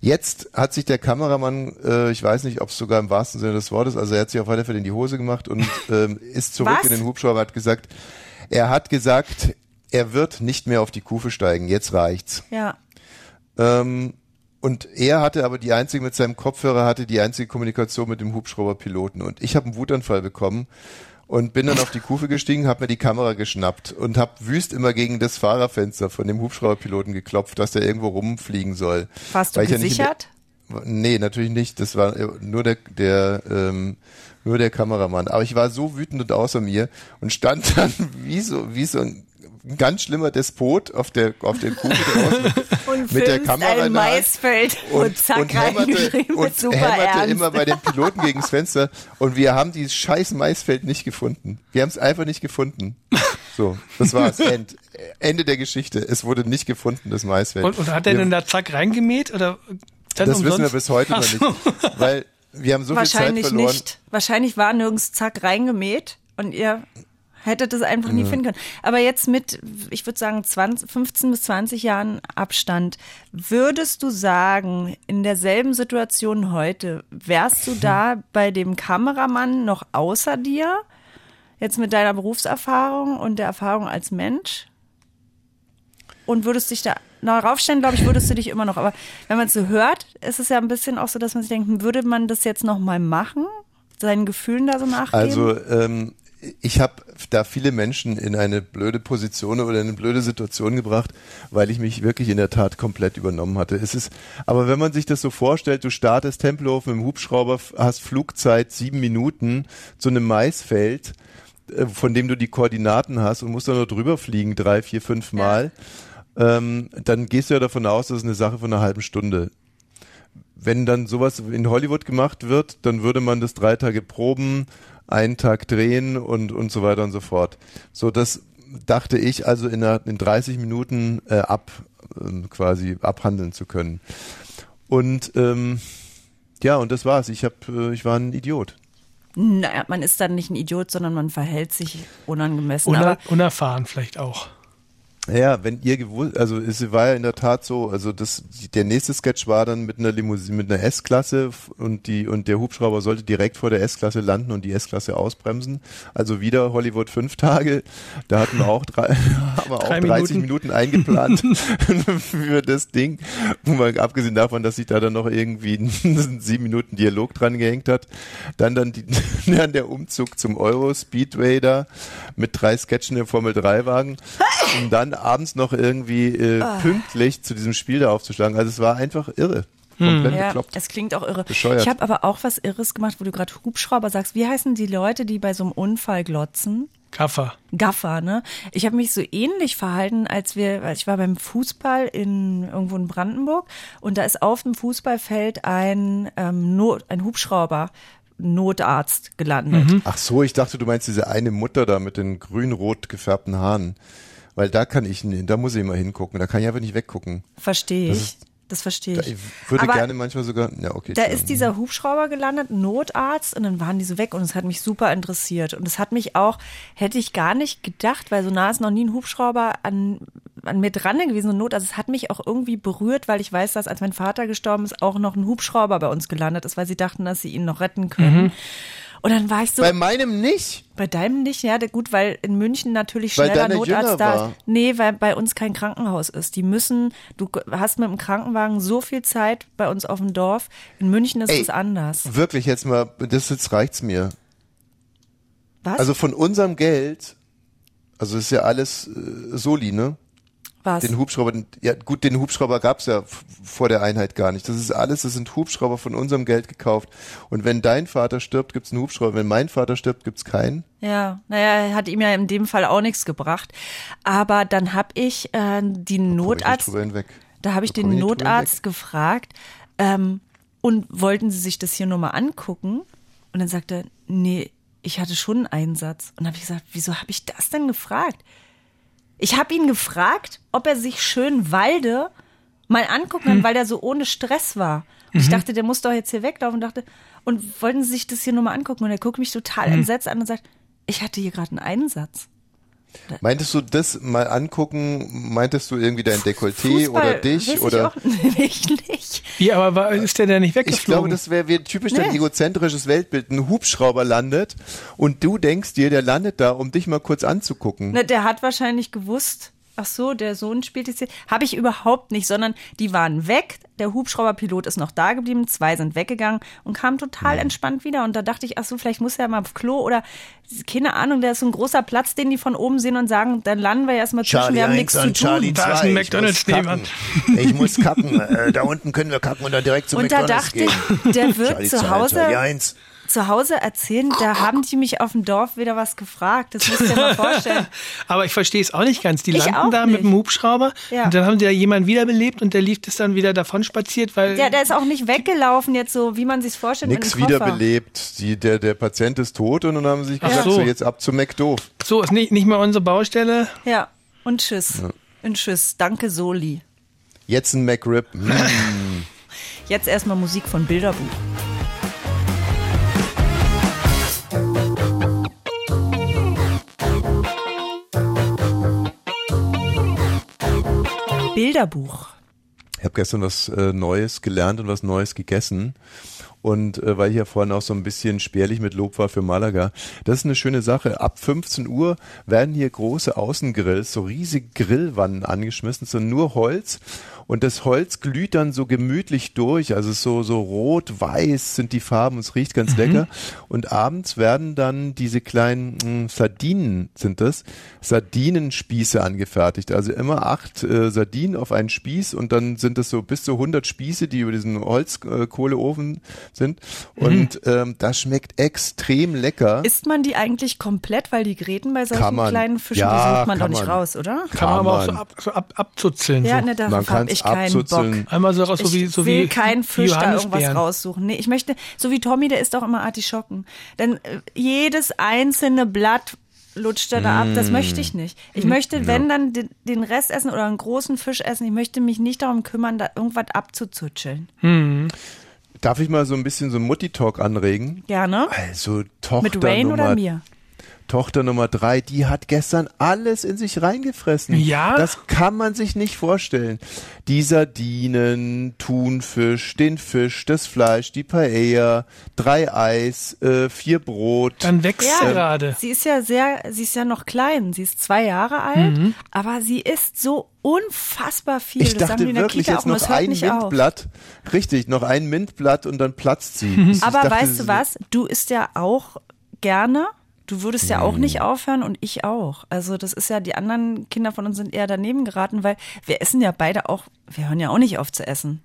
Jetzt hat sich der Kameramann, äh, ich weiß nicht, ob es sogar im wahrsten Sinne des Wortes, also er hat sich auf alle Fälle in die Hose gemacht und ähm, ist zurück Was? in den Hubschrauber, hat gesagt, er hat gesagt, er wird nicht mehr auf die Kufe steigen, jetzt reicht's. Ja. Ähm, und er hatte aber die einzige mit seinem Kopfhörer hatte die einzige Kommunikation mit dem Hubschrauberpiloten und ich habe einen Wutanfall bekommen und bin dann auf die Kufe gestiegen, habe mir die Kamera geschnappt und habe wüst immer gegen das Fahrerfenster von dem Hubschrauberpiloten geklopft, dass der irgendwo rumfliegen soll. Warst du Weil ja der- gesichert? Nee, natürlich nicht. Das war äh, nur der, der ähm, nur der Kameramann. Aber ich war so wütend und außer mir und stand dann wie so, wie so ein ganz schlimmer Despot auf der, auf der Kufe draußen Und mit der Kamera ein Maisfeld und, zack hämmerte, reingeschrieben und mit super hämmerte ernst. immer bei den Piloten gegens Fenster und wir haben dieses scheiß Maisfeld nicht gefunden. Wir haben es einfach nicht gefunden. So, das war's. End, Ende der Geschichte. Es wurde nicht gefunden, das Maisfeld. Und, und hat er denn da zack reingemäht? Oder das wissen wir umsonst? bis heute noch so. nicht. Weil wir haben so viel Zeit Wahrscheinlich verloren. nicht. Wahrscheinlich war nirgends zack reingemäht und ihr hättet es einfach nie finden können. Aber jetzt mit, ich würde sagen, 20, 15 bis 20 Jahren Abstand, würdest du sagen, in derselben Situation heute, wärst du da bei dem Kameramann noch außer dir? Jetzt mit deiner Berufserfahrung und der Erfahrung als Mensch? Und würdest dich da noch raufstellen, glaube ich, würdest du dich immer noch. Aber wenn man es so hört, ist es ja ein bisschen auch so, dass man sich denkt, würde man das jetzt noch mal machen? Seinen Gefühlen da so nachgeben? Also ähm, ich habe da viele Menschen in eine blöde Position oder in eine blöde Situation gebracht, weil ich mich wirklich in der Tat komplett übernommen hatte. Es ist, aber wenn man sich das so vorstellt, du startest Tempelhof mit dem Hubschrauber, hast Flugzeit sieben Minuten zu einem Maisfeld, äh, von dem du die Koordinaten hast und musst dann nur drüber fliegen, drei, vier, fünf Mal, ähm, dann gehst du ja davon aus, das ist eine Sache von einer halben Stunde wenn dann sowas in Hollywood gemacht wird, dann würde man das drei Tage proben, einen Tag drehen und, und so weiter und so fort. So, das dachte ich also in, einer, in 30 Minuten äh, ab, ähm, quasi abhandeln zu können. Und ähm, ja, und das war's. Ich hab, äh, ich war ein Idiot. Naja, man ist dann nicht ein Idiot, sondern man verhält sich unangemessen. Uner, Aber unerfahren vielleicht auch. Ja, wenn ihr gewusst, also es war ja in der Tat so, also das, der nächste Sketch war dann mit einer Limousine, mit einer S-Klasse und die, und der Hubschrauber sollte direkt vor der S-Klasse landen und die S-Klasse ausbremsen. Also wieder Hollywood fünf Tage. Da hatten wir auch drei, haben wir auch Drei 30 Minuten. Minuten eingeplant für das Ding. Man, abgesehen davon, dass sich da dann noch irgendwie ein sieben Minuten Dialog dran gehängt hat. Dann dann, die, dann der Umzug zum Euro Speedway da mit drei Sketchen im Formel 3 Wagen, um dann abends noch irgendwie äh, Ah. pünktlich zu diesem Spiel da aufzuschlagen. Also es war einfach irre. Komplett ja, bekloppt. es klingt auch irre. Bescheuert. Ich habe aber auch was Irres gemacht, wo du gerade Hubschrauber sagst. Wie heißen die Leute, die bei so einem Unfall glotzen? Kaffer. Gaffer, ne? Ich habe mich so ähnlich verhalten, als wir, als ich war beim Fußball in irgendwo in Brandenburg und da ist auf dem Fußballfeld ein ähm, Not, ein Hubschrauber Notarzt gelandet. Ach so, ich dachte, du meinst diese eine Mutter da mit den grün-rot gefärbten Haaren. Weil da kann ich, da muss ich immer hingucken. Da kann ich einfach nicht weggucken. Verstehe Das ich. ist- Das verstehe Da, ich. ich würde Aber gerne manchmal sogar, ja okay. Da ist dieser Hubschrauber gelandet, ein Notarzt, und dann waren die so weg und es hat mich super interessiert. Und es hat mich auch, hätte ich gar nicht gedacht, weil so nah ist noch nie ein Hubschrauber an, an mir dran gewesen, ein Notarzt. Es hat mich auch irgendwie berührt, weil ich weiß, dass als mein Vater gestorben ist, auch noch ein Hubschrauber bei uns gelandet ist, weil sie dachten, dass sie ihn noch retten können. Und dann war ich so, Bei bei, meinem nicht. deinem nicht, ja, gut, weil in München natürlich schneller Notarzt da ist. Nee, weil bei uns kein Krankenhaus ist. Die müssen, du hast mit dem Krankenwagen so viel Zeit bei uns auf dem Dorf. In München ist Ey, es anders. Wirklich jetzt mal, das jetzt reicht's mir. Was? Also von unserem Geld, also ist ja alles äh, Soli, ne? Was? Den Hubschrauber, den- ja gut, den Hubschrauber gab's ja vor der Einheit gar nicht. Das ist alles, das sind Hubschrauber von unserem Geld gekauft. Und wenn dein Vater stirbt, gibt's einen Hubschrauber. Wenn mein Vater stirbt, gibt's keinen. Ja, naja, hat ihm ja in dem Fall auch nichts gebracht. Aber dann habe ich äh, nicht Notarzt, da habe ich den ich Notarzt gefragt, ähm, und wollten Sie sich das hier nur mal angucken? Und dann sagte er, nee, ich hatte schon einen Einsatz. Und dann habe ich gesagt, wieso habe ich das denn gefragt? Ich habe ihn gefragt, ob er sich schön Walde mal angucken kann, weil der so ohne Stress war. Und ich dachte, der muss doch jetzt hier weglaufen und dachte, und wollten Sie sich das hier nur mal angucken? Und er guckt mich total entsetzt an und sagt, ich hatte hier gerade einen Einsatz. Meintest du das mal angucken? Meintest du irgendwie dein Dekolleté Fußball oder dich? weiß oder? Ich auch nicht. nicht. Ja, aber war, ist der denn nicht Ich weggeflogen? glaube, das wäre wär typisch dein Nee. egozentrisches Weltbild. Ein Hubschrauber landet und du denkst dir, der landet da, um dich mal kurz anzugucken. Ne, der hat wahrscheinlich gewusst, ach so, der Sohn spielt jetzt hier. Habe ich überhaupt nicht, sondern die waren weg. Der Hubschrauberpilot ist noch da geblieben, zwei sind weggegangen und kamen total entspannt wieder. Und da dachte ich, ach so, vielleicht muss er mal auf Klo oder keine Ahnung, da ist so ein großer Platz, den die von oben sehen und sagen, dann landen wir erstmal zwischen, Charlie wir haben 1 nichts zu und Charlie tun. 2. Da ist ein ich McDonald's nebenan. Ich muss kacken. Äh, da unten können wir kacken und dann direkt zum Und da McDonald's dachte gehen. ich, der wird Charlie zu 2, Hause, Charlie 1. zu Hause erzählen, da haben die mich auf dem Dorf wieder was gefragt. Das musst du dir mal vorstellen. Aber ich verstehe es auch nicht ganz. Die Ich landen auch da nicht. mit dem Hubschrauber Ja. und dann haben die da jemanden wiederbelebt und der lief das dann wieder davon spaziert, weil Der, der ist auch nicht weggelaufen jetzt so, wie man sich's vorstellt. Nix Koffer. wiederbelebt. Die, der, der Patient ist tot und dann haben sie sich gesagt, so. so jetzt ab zum McDoof. so ist nicht, nicht mal unsere Baustelle. Ja, und tschüss. Und tschüss. Danke, Soli. Jetzt ein McRib. Mm. Jetzt erstmal Musik von Bilderbuch. Bilderbuch. Ich habe gestern was äh, Neues gelernt und was Neues gegessen. Und äh, weil ich ja vorhin auch so ein bisschen spärlich mit Lob war für Malaga, das ist eine schöne Sache. Ab 15 Uhr werden hier große Außengrills, so riesige Grillwannen angeschmissen, so nur Holz. Und das Holz glüht dann so gemütlich durch, also so, so rot-weiß sind die Farben, es riecht ganz lecker. Und abends werden dann diese kleinen mh, Sardinen, sind das, Sardinenspieße angefertigt. Also immer acht äh, Sardinen auf einen Spieß und dann sind das so bis zu 100 Spieße, die über diesen Holzkohleofen sind. Und ähm, das schmeckt extrem lecker. Isst man die eigentlich komplett, weil die Gräten bei solchen Kann kleinen Fischen, Ja, die sucht man doch kann nicht man. raus, oder? Kann, man aber auch so, ab, so ab, abzuzeln. Ja, so. ne, Man darauf habe kann's ich keinen Bock. Einmal so raus, so wie, ich so will wie keinen Fisch da irgendwas raussuchen. Nee, ich möchte, so wie Tommy, der isst auch immer Artischocken. Denn äh, jedes einzelne Blatt lutscht er da ab. Das möchte ich nicht. Ich möchte, wenn dann den, den Rest essen oder einen großen Fisch essen, ich möchte mich nicht darum kümmern, da irgendwas abzuzutscheln. Darf ich mal so ein bisschen so Mutti-Talk anregen? Gerne. Also Tochter Mit Rain Nummer oder mir? Tochter Nummer drei, die hat gestern alles in sich reingefressen. Ja? Das kann man sich nicht vorstellen. Die Sardinen, Thunfisch, den Fisch, das Fleisch, die Paella, drei Eis, äh, vier Brot. Dann wächst Ja, sie gerade. Sie ist ja sehr, sie ist ja noch klein. Sie ist zwei Jahre alt, Mhm. aber sie isst so unfassbar viel. ich das dachte wirklich jetzt noch das ein nicht auf. Mintblatt. Richtig, noch ein Mintblatt und dann platzt sie. Ich Aber dachte, weißt du was? Du isst ja auch gerne. Du würdest ja auch Mhm. nicht aufhören und ich auch. Also das ist ja, die anderen Kinder von uns sind eher daneben geraten, weil wir essen ja beide auch, wir hören ja auch nicht auf zu essen.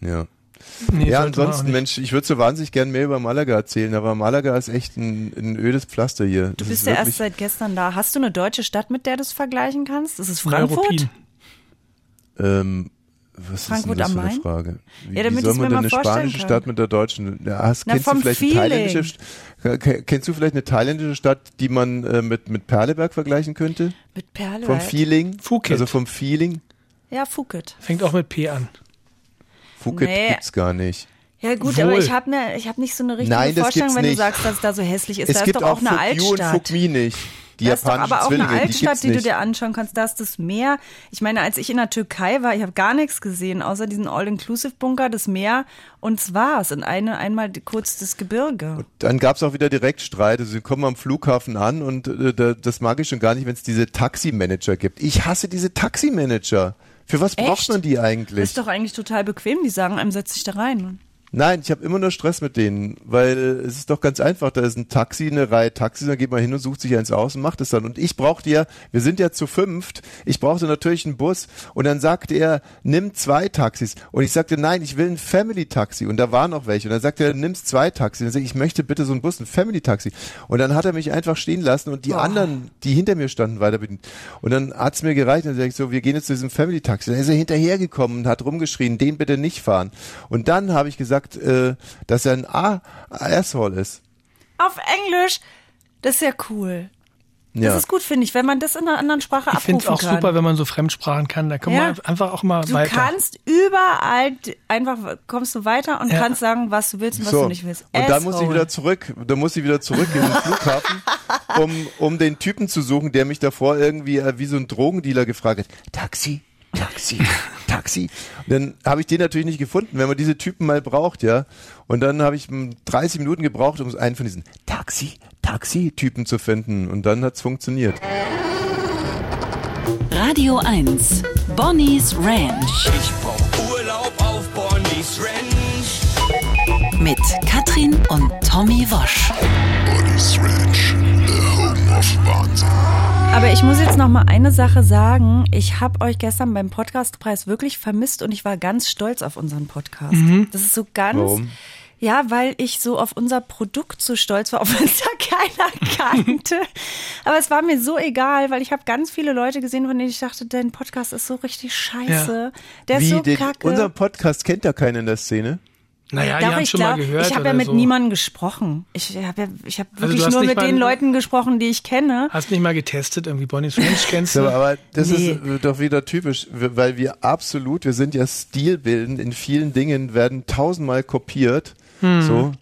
Ja. Nee, Ja, ansonsten. Mensch, ich würde so wahnsinnig gern mehr über Malaga erzählen, aber Malaga ist echt ein, ein ödes Pflaster hier. Du bist ja erst seit gestern da. Hast du eine deutsche Stadt, mit der du es vergleichen kannst? Das ist Frankfurt? Ähm, was Frankfurt ist denn das für eine? Frage? Wie, Ja, damit wie soll man denn eine spanische kann. Stadt mit der deutschen? Ja, hast, Na, kennst du vielleicht eine thailändische? Ke- Kennst du vielleicht eine thailändische Stadt, die man äh, mit mit Perleberg vergleichen könnte? Mit Perle. Vom Feeling? Phuket. Also vom Feeling? Ja, Phuket. Fängt auch mit P an. Phuket Nee. gibt's gar nicht. Ja gut, Wohl. aber ich habe ne, ich hab nicht so eine richtige Nein, Vorstellung, wenn du nicht. sagst, dass es da so hässlich ist. es da ist gibt doch auch eine You und Altstadt. Fuck Me nicht. Die da ist doch japanischen aber auch Zwillinge, eine die Altstadt, gibt's die, du dir anschauen kannst. Da ist das Meer. Ich meine, als ich in der Türkei war, ich habe gar nichts gesehen, außer diesen All-Inclusive-Bunker, das Meer und es war's. Und eine, einmal die- kurz das Gebirge. Dann gab's auch wieder Direktstreit. Also sie kommen am Flughafen an und äh, da, das mag ich schon gar nicht, wenn es diese Taximanager gibt. Ich hasse diese Taximanager. Für was braucht Echt? man die Das eigentlich? ist doch eigentlich total bequem. Die sagen einem, setz dich da rein. Nein, ich habe immer nur Stress mit denen, weil äh, es ist doch ganz einfach. Da ist ein Taxi, eine Reihe Taxis, dann geht man hin und sucht sich eins aus und macht es dann. Und ich brauchte ja, wir sind ja zu fünft, ich brauchte natürlich einen Bus und dann sagte er, nimm zwei Taxis. Und ich sagte, nein, ich will ein Family-Taxi. Und da waren noch welche. Und dann sagte er, nimmst zwei Taxis. Und dann sag ich, ich möchte bitte so einen Bus, ein Family-Taxi. Und dann hat er mich einfach stehen lassen und die anderen, die hinter mir standen, weiter bedient. Und dann hat's mir gereicht. Und dann sag ich so, wir gehen jetzt zu diesem Family-Taxi. Dann ist er hinterhergekommen und hat rumgeschrien, den bitte nicht fahren. Und dann habe ich gesagt, äh, dass er ein A Asshole ist. Auf Englisch. Das ist ja cool. Das Ja. ist gut, finde ich, wenn man das in einer anderen Sprache Ich finde abrufen es auch kann. super, wenn man so Fremdsprachen kann. Da kommt Ja. man einfach auch mal Du weiter. kannst überall einfach kommst du weiter und Ja. kannst sagen, was du willst und was So, du nicht willst. und dann muss ich wieder zurück, dann muss ich wieder zurück in den Flughafen, um, um den Typen zu suchen, der mich davor irgendwie äh, wie so ein Drogendealer gefragt hat. Taxi, Taxi, Taxi. Und dann habe ich den natürlich nicht gefunden, wenn man diese Typen mal braucht, ja. Und dann habe ich mm, 30 Minuten gebraucht, um einen von diesen Taxi, Taxi-Typen zu finden. Und dann hat's funktioniert. Radio 1. Bonnie's Ranch Ich brauch Urlaub auf Bonnie's Ranch. mit Katrin und Tommy Wosch. Bonnie's Ranch, Wahnsinn. Aber ich muss jetzt noch mal eine Sache sagen. Ich habe euch gestern beim Podcastpreis wirklich vermisst und ich war ganz stolz auf unseren Podcast. Das ist so ganz. Warum? Ja, weil ich so auf unser Produkt so stolz war, obwohl es da keiner kannte. Aber es war mir so egal, weil ich habe ganz viele Leute gesehen, von denen ich dachte, dein Podcast ist so richtig scheiße. Der ist Wie, so den, kacke. unser Podcast kennt ja keiner in der Szene. Naja, die Doch, haben ich schon mal glaub, gehört. Ich habe ja mit so. niemandem gesprochen. Ich habe ja, ich hab Also wirklich hast nur mit mal- den Leuten gesprochen, die ich kenne. Hast nicht mal getestet, irgendwie Bonnie's Ranch kennst du? aber das Nee. ist äh, doch wieder typisch, weil wir absolut, wir sind ja stilbildend, in vielen Dingen werden tausendmal kopiert, Hm. so.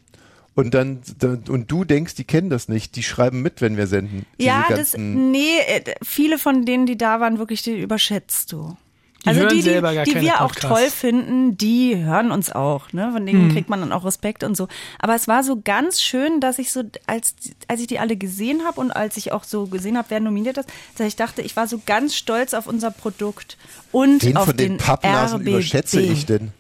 Und dann, dann, und du denkst, die kennen das nicht, die schreiben mit, wenn wir senden. Ja, das, nee, äh, viele von denen, die da waren, wirklich, die überschätzt du. Die also hören die, die, selber gar die keine wir auch Podcasts. toll finden, die hören uns auch, ne? Von Hm. denen kriegt man dann auch Respekt und so. Aber es war so ganz schön, dass ich so, als, als ich die alle gesehen habe und als ich auch so gesehen habe, wer nominiert ist, dass ich dachte, ich war so ganz stolz auf unser Produkt und Wen auf von den den Pappnasen RBB. überschätze ich denn?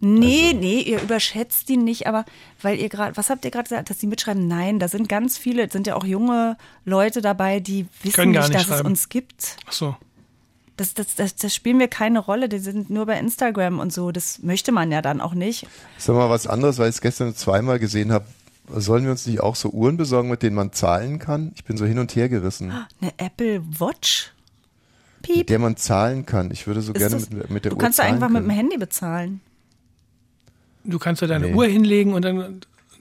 Nee, Also nee, ihr überschätzt die nicht, aber weil ihr gerade, was habt ihr gerade gesagt, dass die mitschreiben? Nein, da sind ganz viele, es sind ja auch junge Leute dabei, die wissen Können gar nicht, nicht dass es schreiben. uns gibt. Ach so. Das, das, das, das spielen wir keine Rolle, die sind nur bei Instagram und so. Das möchte man ja dann auch nicht. Sag mal was anderes, weil ich es gestern zweimal gesehen habe. Sollen wir uns nicht auch so Uhren besorgen, mit denen man zahlen kann? Ich bin so hin und her gerissen. Eine Apple Watch? Mit Piep. der man zahlen kann. Ich würde so Ist gerne das- mit, mit der du Uhr kannst ja zahlen einfach mit können. dem Handy bezahlen. Du kannst ja deine Nee. Uhr hinlegen und dann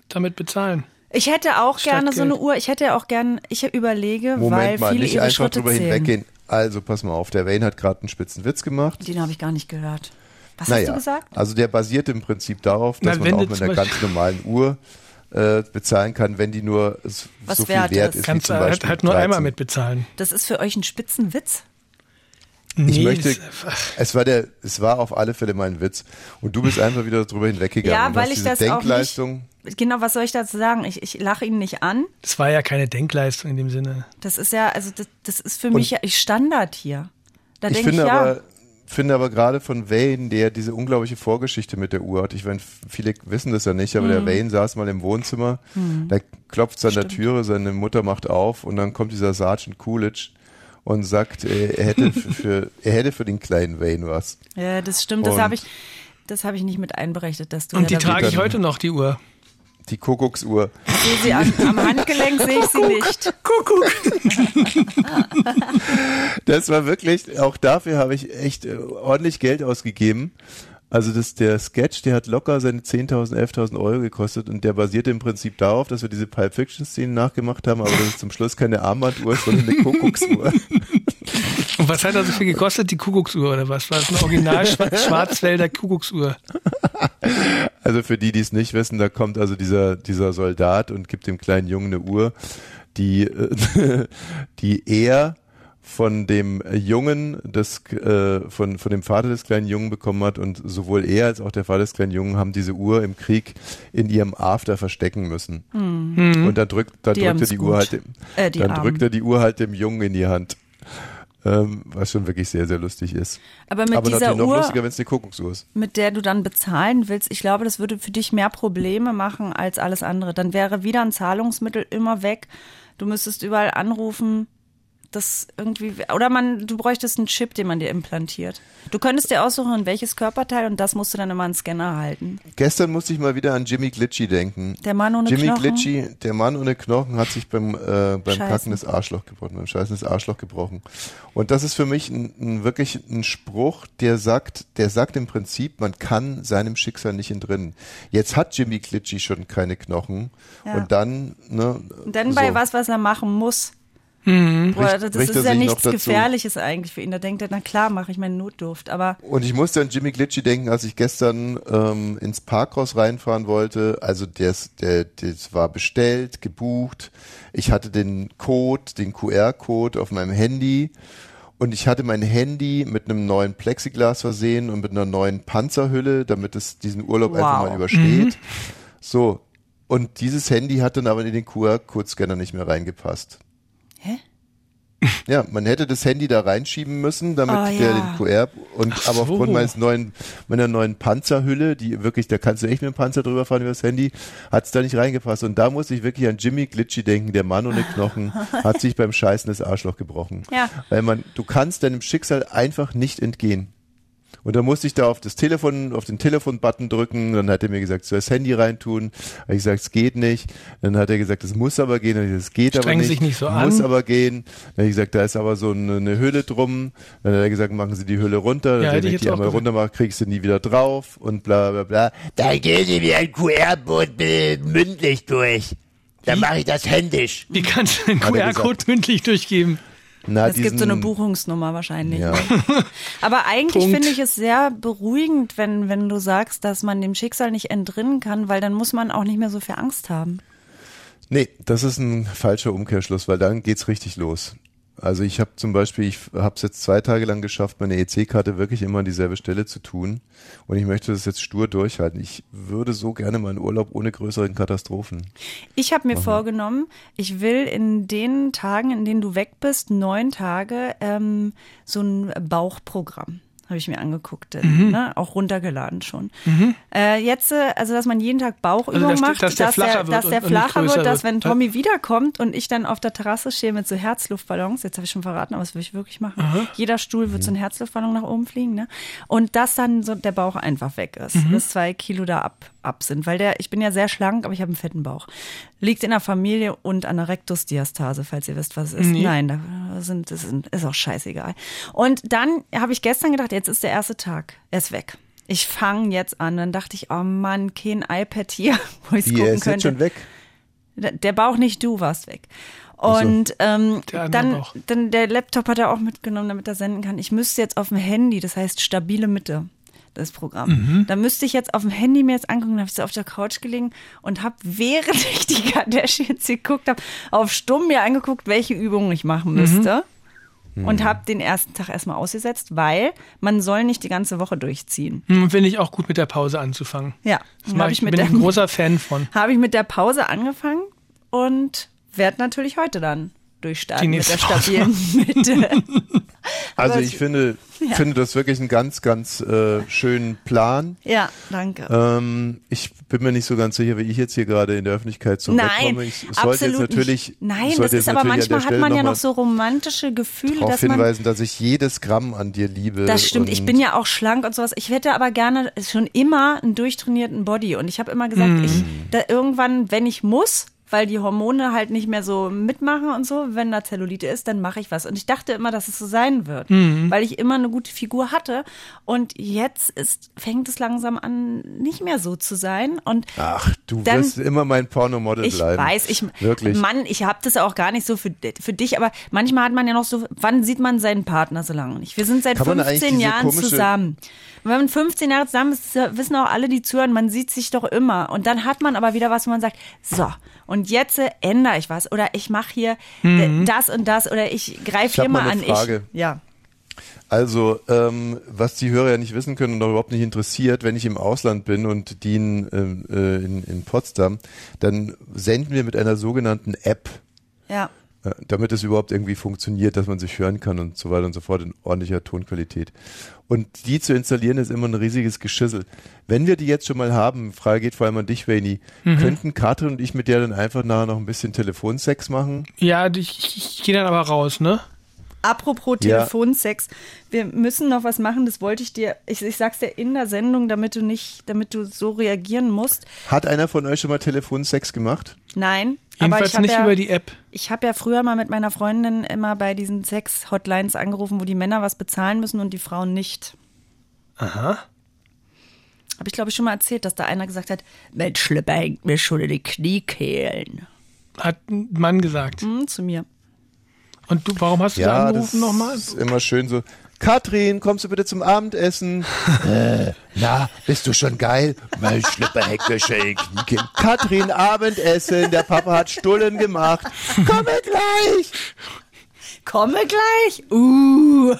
damit bezahlen. Ich hätte auch Statt gerne so eine Geld. Uhr. Ich hätte ja auch gerne, ich überlege, weil Moment mal, viele nicht ihre einfach Schritte drüber zählen. hinweggehen. Also, pass mal auf, der Wayne hat gerade einen spitzen Witz gemacht. Den habe ich gar nicht gehört. Was hast du gesagt? also der basiert im Prinzip darauf, dass Na, man auch mit einer ganz normalen Uhr äh, bezahlen kann, wenn die nur s- Was so viel wert wert ist. ist, wie Kannst zum du halt, Beispiel halt nur 13. einmal mit bezahlen. Das ist für euch ein Spitzenwitz? Ich Nee, möchte, es war der, es war auf alle Fälle mal ein Witz. Und du bist einfach wieder drüber hinweggegangen. Ja, und weil hast ich diese das auch Denkleistung. nicht. Genau, was soll ich dazu sagen? Ich, ich lache ihn nicht an. Das war ja keine Denkleistung in dem Sinne. Das ist ja, also das, das ist für mich ja Standard hier. Da Ich denke ich, finde ja. aber, finde aber gerade von Wayne, der diese unglaubliche Vorgeschichte mit der Uhr hat. Ich meine, viele wissen das ja nicht, aber Mhm. der Wayne saß mal im Wohnzimmer, da klopft es an der Türe, seine Mutter macht auf und dann kommt dieser Sergeant Coolidge und sagt, er hätte für, für er hätte für den kleinen Wayne was. ja, das stimmt. Das Und- habe ich, das habe ich nicht mit einberechnet, dass du. Und ja die trage ich heute noch, die Uhr. Die Kuckucksuhr. Sehe sie an, am Handgelenk sehe ich sie nicht. Kuckuck. Das war wirklich, auch dafür habe ich echt äh, ordentlich Geld ausgegeben. Also das, der Sketch, der hat locker seine 10.000, 11.000 Euro gekostet und der basierte im Prinzip darauf, dass wir diese Pulp Fiction Szenen nachgemacht haben, aber dass es zum Schluss keine Armbanduhr ist, sondern eine Kuckucksuhr. Und was hat das so viel gekostet? Die Kuckucksuhr oder was? War das eine Original Schwa- Schwarzwälder Kuckucksuhr? Also für die, die es nicht wissen, da kommt also dieser, dieser Soldat und gibt dem kleinen Jungen eine Uhr, die, äh, die er von dem Jungen des, äh, von, von dem Vater des kleinen Jungen bekommen hat und sowohl er als auch der Vater des kleinen Jungen haben diese Uhr im Krieg in ihrem After verstecken müssen. Und dann drückt, dann Die drückte die Uhr halt dem, Äh, dann Armen. drückt er die Uhr halt dem Jungen in die Hand. Ähm, was schon wirklich sehr, sehr lustig ist. Aber mit Aber dieser noch Uhr, lustiger, wenn es eine Kuckucksuhr ist. mit der du dann bezahlen willst, ich glaube, das würde für dich mehr Probleme machen als alles andere. Dann wäre wieder ein Zahlungsmittel immer weg. Du müsstest überall anrufen. Das irgendwie, oder man, du bräuchtest einen Chip, den man dir implantiert. Du könntest dir aussuchen, welches Körperteil und das musst du dann immer einen Scanner halten. Gestern musste ich mal wieder an Jimmy Glitchy denken. Der Mann ohne Jimmy Knochen. Glitchy, der Mann ohne Knochen, hat sich beim, äh, beim Scheißen. Kacken das Arschloch gebrochen, beim Scheißen das Arschloch gebrochen. Und das ist für mich ein, ein, wirklich ein Spruch, der sagt, der sagt im Prinzip, man kann seinem Schicksal nicht entrinnen. Jetzt hat Jimmy Glitchy schon keine Knochen. Ja. Und dann, ne, Und dann bei so. was, was er machen muss. Mhm. Boah, das bricht er ist ja nichts. Gefährliches eigentlich für ihn. Da denkt er, na klar, mache ich meinen Notduft. Aber Und ich musste an Jimmy Glitchy denken, als ich gestern ähm, ins Parkhaus reinfahren wollte. Also das, der, das war bestellt, gebucht. Ich hatte den Code, den QR-Code auf meinem Handy. Und ich hatte mein Handy mit einem neuen Plexiglas versehen und mit einer neuen Panzerhülle, damit es diesen Urlaub einfach Wow. mal übersteht. So. Und dieses Handy hat dann aber in den QR-Code-Scanner nicht mehr reingepasst. Hä? Ja, man hätte das Handy da reinschieben müssen, damit Oh, der ja. den QR und Ach aber so. aufgrund meines neuen meiner neuen Panzerhülle, die wirklich, da kannst du echt mit dem Panzer drüber fahren über das Handy, hat's da nicht reingepasst und da muss ich wirklich an Jimmy Glitchy denken, der Mann ohne Knochen hat sich beim Scheißen das Arschloch gebrochen. Ja. Weil man, du kannst deinem Schicksal einfach nicht entgehen. Und da musste ich da auf das Telefon, auf den Telefon-Button drücken. Dann hat er mir gesagt, soll das Handy reintun. Habe ich gesagt, es geht nicht. Dann hat er gesagt, es muss aber gehen. Dann ich gesagt, es geht aber Strengen nicht. sich nicht so muss an. aber gehen. Dann habe ich gesagt, da ist aber so eine, eine Hülle drum. Dann hat er gesagt, machen Sie die Hülle runter. Ja, Dann, wenn ich ich die einmal runter mache, kriegst du nie wieder drauf und bla bla bla. Dann gehen Sie mir ein QR-Code mündlich durch. Dann mache ich das händisch. Wie kannst du er QR-Code mündlich durchgeben? Na, Es gibt so eine diesen- Buchungsnummer wahrscheinlich. Ja. ne? Aber eigentlich finde ich es sehr beruhigend, wenn, wenn du sagst, dass man dem Schicksal nicht entrinnen kann, weil dann muss man auch nicht mehr so viel Angst haben. Nee, das ist ein falscher Umkehrschluss, weil dann geht's richtig los. Also ich habe zum Beispiel, ich habe es jetzt zwei Tage lang geschafft, meine EC-Karte wirklich immer an dieselbe Stelle zu tun. Und ich möchte das jetzt stur durchhalten. Ich würde so gerne meinen Urlaub ohne größeren Katastrophen. Ich habe mir vorgenommen, ich will in den Tagen, in denen du weg bist, neun Tage, ähm, so ein Bauchprogramm. Habe ich mir angeguckt, äh, Mhm. ne? auch runtergeladen schon. Äh, jetzt, äh, also dass man jeden Tag Bauchübungen Also, dass macht, dass der flacher wird dass und- der flacher wird, dass wenn Tommy wiederkommt und ich dann auf der Terrasse stehe mit so Herzluftballons, jetzt habe ich schon verraten, aber das will ich wirklich machen. Jeder Stuhl wird so ein Herzluftballon nach oben fliegen, ne? Und dass dann so der Bauch einfach weg ist, Mhm. dass zwei Kilo da ab, ab sind, weil der, ich bin ja sehr schlank, aber ich habe einen fetten Bauch. Liegt in der Familie und an der Rektusdiastase, falls ihr wisst, was es ist. Nee. Nein, da sind, das sind, ist auch scheißegal. Und dann habe ich gestern gedacht, jetzt ist der erste Tag, er ist weg. Ich fange jetzt an. Dann dachte ich, oh Mann, kein iPad hier, wo ich es gucken ist jetzt könnte. schon weg. Der Bauch nicht, du warst weg. Und ähm, Der andere dann, Bauch. dann der Laptop hat er auch mitgenommen, damit er senden kann. Ich müsste jetzt auf dem Handy, das heißt stabile Mitte, das Programm. Mhm. Da müsste ich jetzt auf dem Handy mir jetzt angucken, da habe ich so auf der Couch gelegen und habe, während ich die Kardashians geguckt habe, auf Stumm mir angeguckt, welche Übungen ich machen Mhm. müsste. Und habe den ersten Tag erstmal ausgesetzt, weil man soll nicht die ganze Woche durchziehen. Hm, Finde ich auch gut mit der Pause anzufangen. Ja, Das habe mach ich ich, mit bin der ich ein großer Fan von. habe ich mit der Pause angefangen und werde natürlich heute dann durchstarten Die mit der stabilen Mitte. Also ich finde, Ja. finde das wirklich einen ganz, ganz äh, schönen Plan. ja, danke. Ähm, ich bin mir nicht so ganz sicher, wie ich jetzt hier gerade in der Öffentlichkeit so Nein, wegkomme. Ich sollte absolut jetzt natürlich, nicht. Nein, das ist aber manchmal hat man ja noch so romantische Gefühle, darauf dass man hinweisen, dass ich jedes Gramm an dir liebe. Das stimmt, ich bin ja auch schlank und sowas. Ich hätte aber gerne schon immer einen durchtrainierten Body. Und ich habe immer gesagt, Mhm. ich da irgendwann, wenn ich muss, weil die Hormone halt nicht mehr so mitmachen und so, wenn da Zellulite ist, dann mache ich was. Und ich dachte immer, dass es so sein wird, Mhm. weil ich immer eine gute Figur hatte. Und jetzt ist, fängt es langsam an, nicht mehr so zu sein. Und Ach, du Dann- wirst immer mein Pornomodel ich bleiben. weiß, ich Wirklich. Mann, ich habe das auch gar nicht so für, für dich, aber manchmal hat man ja noch so, wann sieht man seinen Partner so lange nicht? Wir sind seit Kann man eigentlich 15 diese Jahren zusammen. Wenn man 15 Jahre zusammen ist, wissen auch alle, die zuhören, man sieht sich doch immer. Und dann hat man aber wieder was, wo man sagt, so, und jetzt äh, ändere ich was. Oder ich mache hier äh, das und das. Oder ich greife hier mal mal eine an. Frage. Ich, ja. Also, ähm, was die Hörer ja nicht wissen können und auch überhaupt nicht interessiert, wenn ich im Ausland bin und die in, ähm, äh, in, in Potsdam, dann senden wir mit einer sogenannten App, Ja. Äh, damit es überhaupt irgendwie funktioniert, dass man sich hören kann und so weiter und so fort in ordentlicher Tonqualität. Und die zu installieren ist immer ein riesiges Geschissel. Wenn wir die jetzt schon mal haben, Frage geht vor allem an dich, Wayne, Mhm. könnten Katrin und ich mit der dann einfach nachher noch ein bisschen Telefonsex machen? Ja, ich, ich, ich gehe dann aber raus, ne? Apropos Ja. Telefonsex, wir müssen noch was machen, das wollte ich dir, ich, ich sag's dir in der Sendung, damit du nicht, damit du so reagieren musst. Hat einer von euch schon mal Telefonsex gemacht? Nein, Jedenfalls nicht ja, über die App. ich habe ja früher mal mit meiner Freundin immer bei diesen Sex-Hotlines angerufen, wo die Männer was bezahlen müssen und die Frauen nicht. Aha. Habe ich glaube ich schon mal erzählt, dass da einer gesagt hat, Mensch, hängt mir schon in die Kniekehlen. Hat ein Mann gesagt. Hm, zu mir. Und du, warum hast du da Ja, das angerufen nochmal? ist immer schön so. Katrin, kommst du bitte zum Abendessen? äh, na, bist du schon geil? Mein Schlipper hängt mir schon in den Kniekehlen. Katrin, Abendessen. Der Papa hat Stullen gemacht. Komme gleich. Komme gleich. Uh.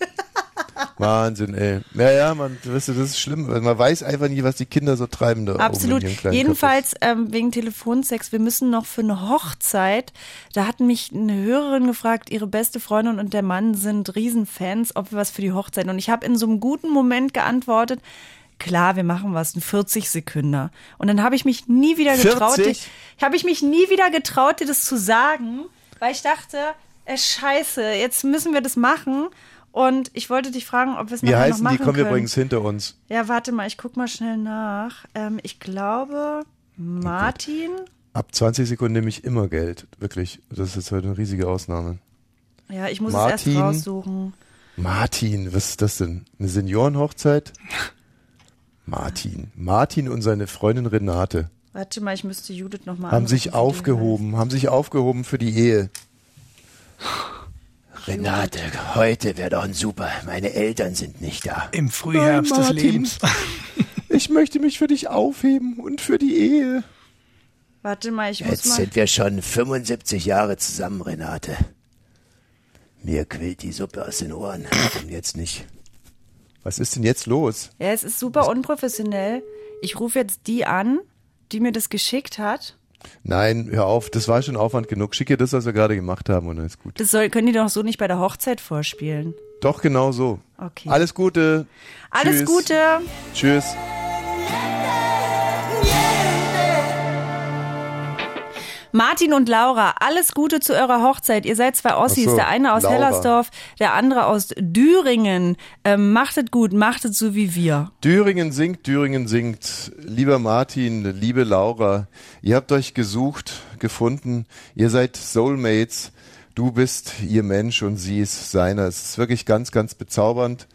Wahnsinn, ey. Ja, ja, man, weißt du, das ist schlimm. Man weiß einfach nie, was die Kinder so treiben da Absolut. Jedenfalls ähm, wegen Telefonsex. Wir müssen noch für eine Hochzeit. Da hat mich eine Hörerin gefragt, ihre beste Freundin und der Mann sind Riesenfans, ob wir was für die Hochzeit. Und ich habe in so einem guten Moment geantwortet. Klar, wir machen was, ein 40 Sekunden. Und dann habe ich mich nie wieder getraut, 40? habe ich mich nie wieder getraut, dir das zu sagen, weil ich dachte, äh, scheiße, jetzt müssen wir das machen. Und ich wollte dich fragen, ob wir es Wie nachher noch heißen machen die? Kommen können. übrigens hinter uns. Ja, warte mal, ich guck mal schnell nach. Ähm, ich glaube, Martin. Ab 20 Sekunden nehme ich immer Geld. Wirklich. Das ist jetzt heute eine riesige Ausnahme. Ja, ich muss Martin. es erst raussuchen. Martin, was ist das denn? Eine Seniorenhochzeit? Martin. Martin und seine Freundin Renate Warte mal, ich müsste Judith nochmal haben sich aufgehoben, haben sich aufgehoben für die Ehe. Renate, heute wäre doch ein super. Meine Eltern sind nicht da. Im Frühherbst Nein, des. Lebens. Ich möchte mich für dich aufheben und für die Ehe. Warte mal, ich muss Jetzt mal. sind wir schon 75 Jahre zusammen, Renate. Mir quillt die Suppe aus den Ohren. Und jetzt nicht. Was ist denn jetzt los? Ja, es ist super unprofessionell. Ich rufe jetzt die an, die mir das geschickt hat. Nein, hör auf, das war schon Aufwand genug. Schick ihr das, was wir gerade gemacht haben und dann ist gut. Das soll, können die doch so nicht bei der Hochzeit vorspielen. Doch, genau so. Okay. Alles Gute. Alles Tschüss. Gute. Tschüss. Martin und Laura, alles Gute zu eurer Hochzeit. Ihr seid zwei Ossis, so, der eine aus Laura. Hellersdorf, der andere aus Düringen. Ähm, macht es gut, macht es so wie wir. Düringen singt, Düringen singt. Lieber Martin, liebe Laura, ihr habt euch gesucht, gefunden. Ihr seid Soulmates. Du bist ihr Mensch und sie ist seiner. Es ist wirklich ganz, ganz bezaubernd.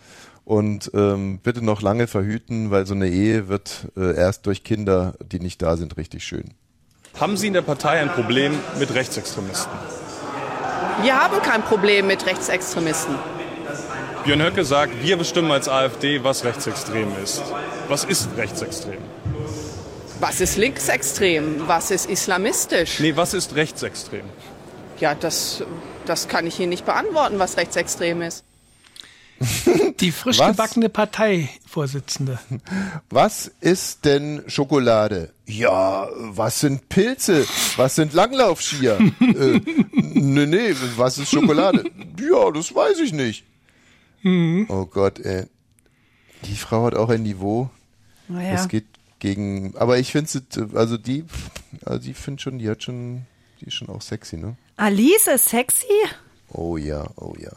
Und ähm, bitte noch lange verhüten, weil so eine Ehe wird äh, erst durch Kinder, die nicht da sind, richtig schön. Haben Sie in der Partei ein Problem mit Rechtsextremisten? Wir haben kein Problem mit Rechtsextremisten. Björn Höcke sagt, wir bestimmen als AfD, was rechtsextrem ist. Was ist rechtsextrem? Was ist linksextrem? Was ist islamistisch? Nee, was ist rechtsextrem? Ja, das, das kann ich Ihnen nicht beantworten, was rechtsextrem ist. Die frisch Was? gebackene Parteivorsitzende. Was ist denn Schokolade? Ja, was sind Pilze? Was sind Langlaufskier? äh, nee, nee, was ist Schokolade? Ja, das weiß ich nicht. Oh Gott, ey. Die Frau hat auch ein Niveau. Naja. Das geht gegen, aber ich finde also die, also die finde schon, die hat schon, die ist schon auch sexy, ne? Alice ist sexy? Oh ja, oh ja.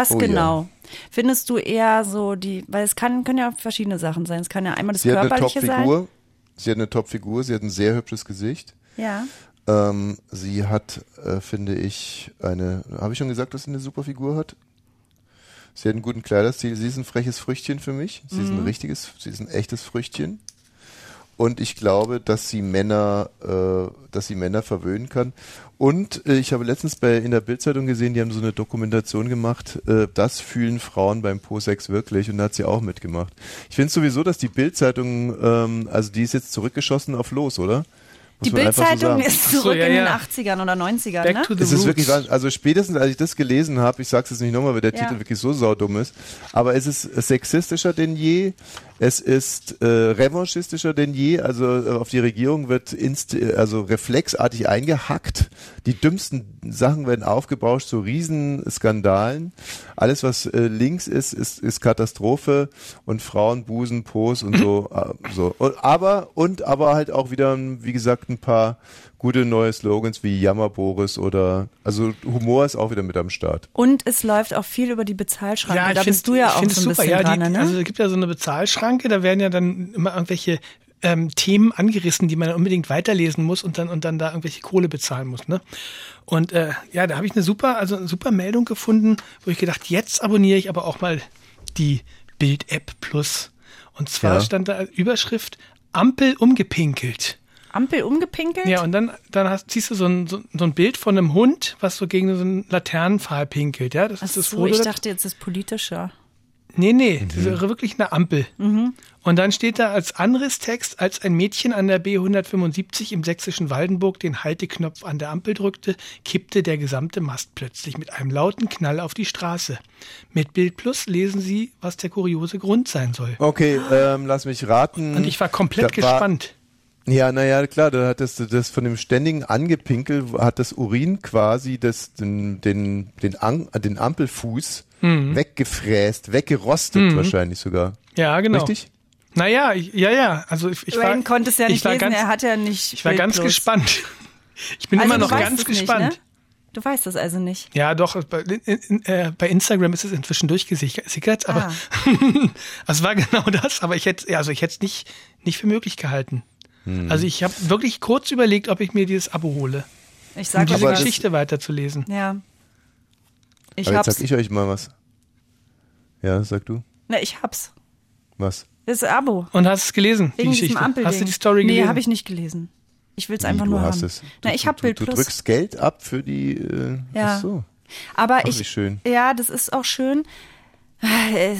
Was Oh, genau? Findest du eher so die, weil es kann, können ja verschiedene Sachen sein. Es kann ja einmal das Sie hat eine Körperliche sein. Top-Figur. Sie hat eine Top-Figur. Sie hat ein sehr hübsches Gesicht. Ja. Ähm, sie hat, äh, finde ich, eine. Habe ich schon gesagt, dass sie eine super Figur hat? Sie hat einen guten Kleiderstil. Sie ist ein freches Früchtchen für mich. Sie ist ein Mhm. richtiges, sie ist ein echtes Früchtchen. Und ich glaube, dass sie Männer, äh, dass sie Männer verwöhnen kann. Und äh, ich habe letztens bei in der Bildzeitung gesehen, die haben so eine Dokumentation gemacht. Äh, das fühlen Frauen beim Po-Sex wirklich. Und da hat sie auch mitgemacht. Ich finde sowieso, dass die Bildzeitung, ähm, also die ist jetzt zurückgeschossen auf los, oder? Muss Die so Bildzeitung sagen. ist zurück in den 80ern oder 90ern, ne? Es ist wirklich, also spätestens als ich das gelesen habe, ich sag's jetzt nicht nochmal, weil der Ja. Titel wirklich so saudumm ist, aber es ist sexistischer denn je, es ist äh, revanchistischer denn je, also äh, auf die Regierung wird inst äh, also reflexartig eingehackt, die dümmsten Sachen werden aufgebauscht, so Riesenskandalen, alles was äh, links ist, ist, ist Katastrophe und Frauen, Busen, Pos und so, äh, so. Und, aber, und aber halt auch wieder, wie gesagt, ein paar gute neue Slogans wie Jammer Boris oder, also Humor ist auch wieder mit am Start. Und es läuft auch viel über die Bezahlschranke. Ja, da ich bist find- du ja auch find so es ein super. bisschen Ja, dran, die, ne? Also es gibt ja so eine Bezahlschranke, da werden ja dann immer irgendwelche ähm, Themen angerissen, die man unbedingt weiterlesen muss und dann und dann da irgendwelche Kohle bezahlen muss. Ne? Und äh, ja, da habe ich eine super, also eine super Meldung gefunden, wo ich gedacht, jetzt abonniere ich aber auch mal die Bild-App Plus. Und zwar Ja. stand da als Überschrift Ampel umgepinkelt. Ampel umgepinkelt? Ja, und dann, dann hast, siehst du so ein, so, so ein Bild von einem Hund, was so gegen so einen Laternenpfahl pinkelt. Ja, das Ach ist das so, Foto. ich da- dachte jetzt ist politischer. Nee, nee, das ist wirklich eine Ampel. Mhm. Und dann steht da als anderes Text, als ein Mädchen an der B175 im sächsischen Waldenburg den Halteknopf an der Ampel drückte, kippte der gesamte Mast plötzlich mit einem lauten Knall auf die Straße. Mit Bild Plus lesen Sie, was der kuriose Grund sein soll. Okay, ähm, lass mich raten. Und ich war komplett Da war- gespannt. Ja, naja, klar, da hat das, das von dem ständigen Angepinkel hat das Urin quasi das, den, den, den, An, den Ampelfuß Mhm. weggefräst, weggerostet Mhm. wahrscheinlich sogar. Ja, genau. Richtig? Naja, ich, ja, ja. Also ich, ich war, Wayne konnte es ja ich nicht war lesen, ganz, er hat ja nicht. Ich war ganz gespannt. Ich bin Also immer noch ganz es nicht, gespannt. ne? Du weißt das also nicht. Ja, doch, bei, in, in, äh, bei Instagram ist es inzwischen durchgesickert, aber Ah. es war genau das, aber ich hätte also ich hätte es nicht, nicht für möglich gehalten. Hm. Also ich habe wirklich kurz überlegt, ob ich mir dieses Abo hole. Ich um sag diese aber- Geschichte weiterzulesen. Ja. Ich Aber jetzt hab's. sag ich euch mal was. Ja, sag du. Na, ich hab's. Was? Das ist Abo. Und hast es gelesen, die Wegen diesem Geschichte? Ampelding. Hast du die Story gelesen? Nee, habe ich nicht gelesen. Ich will es einfach Wie, nur du hast haben. es. Na, ich habe Bild Du Plus. drückst Geld ab für die. Äh, Ja. Ach so. Aber Ach, ich. wie schön. Ja, das ist auch schön. Es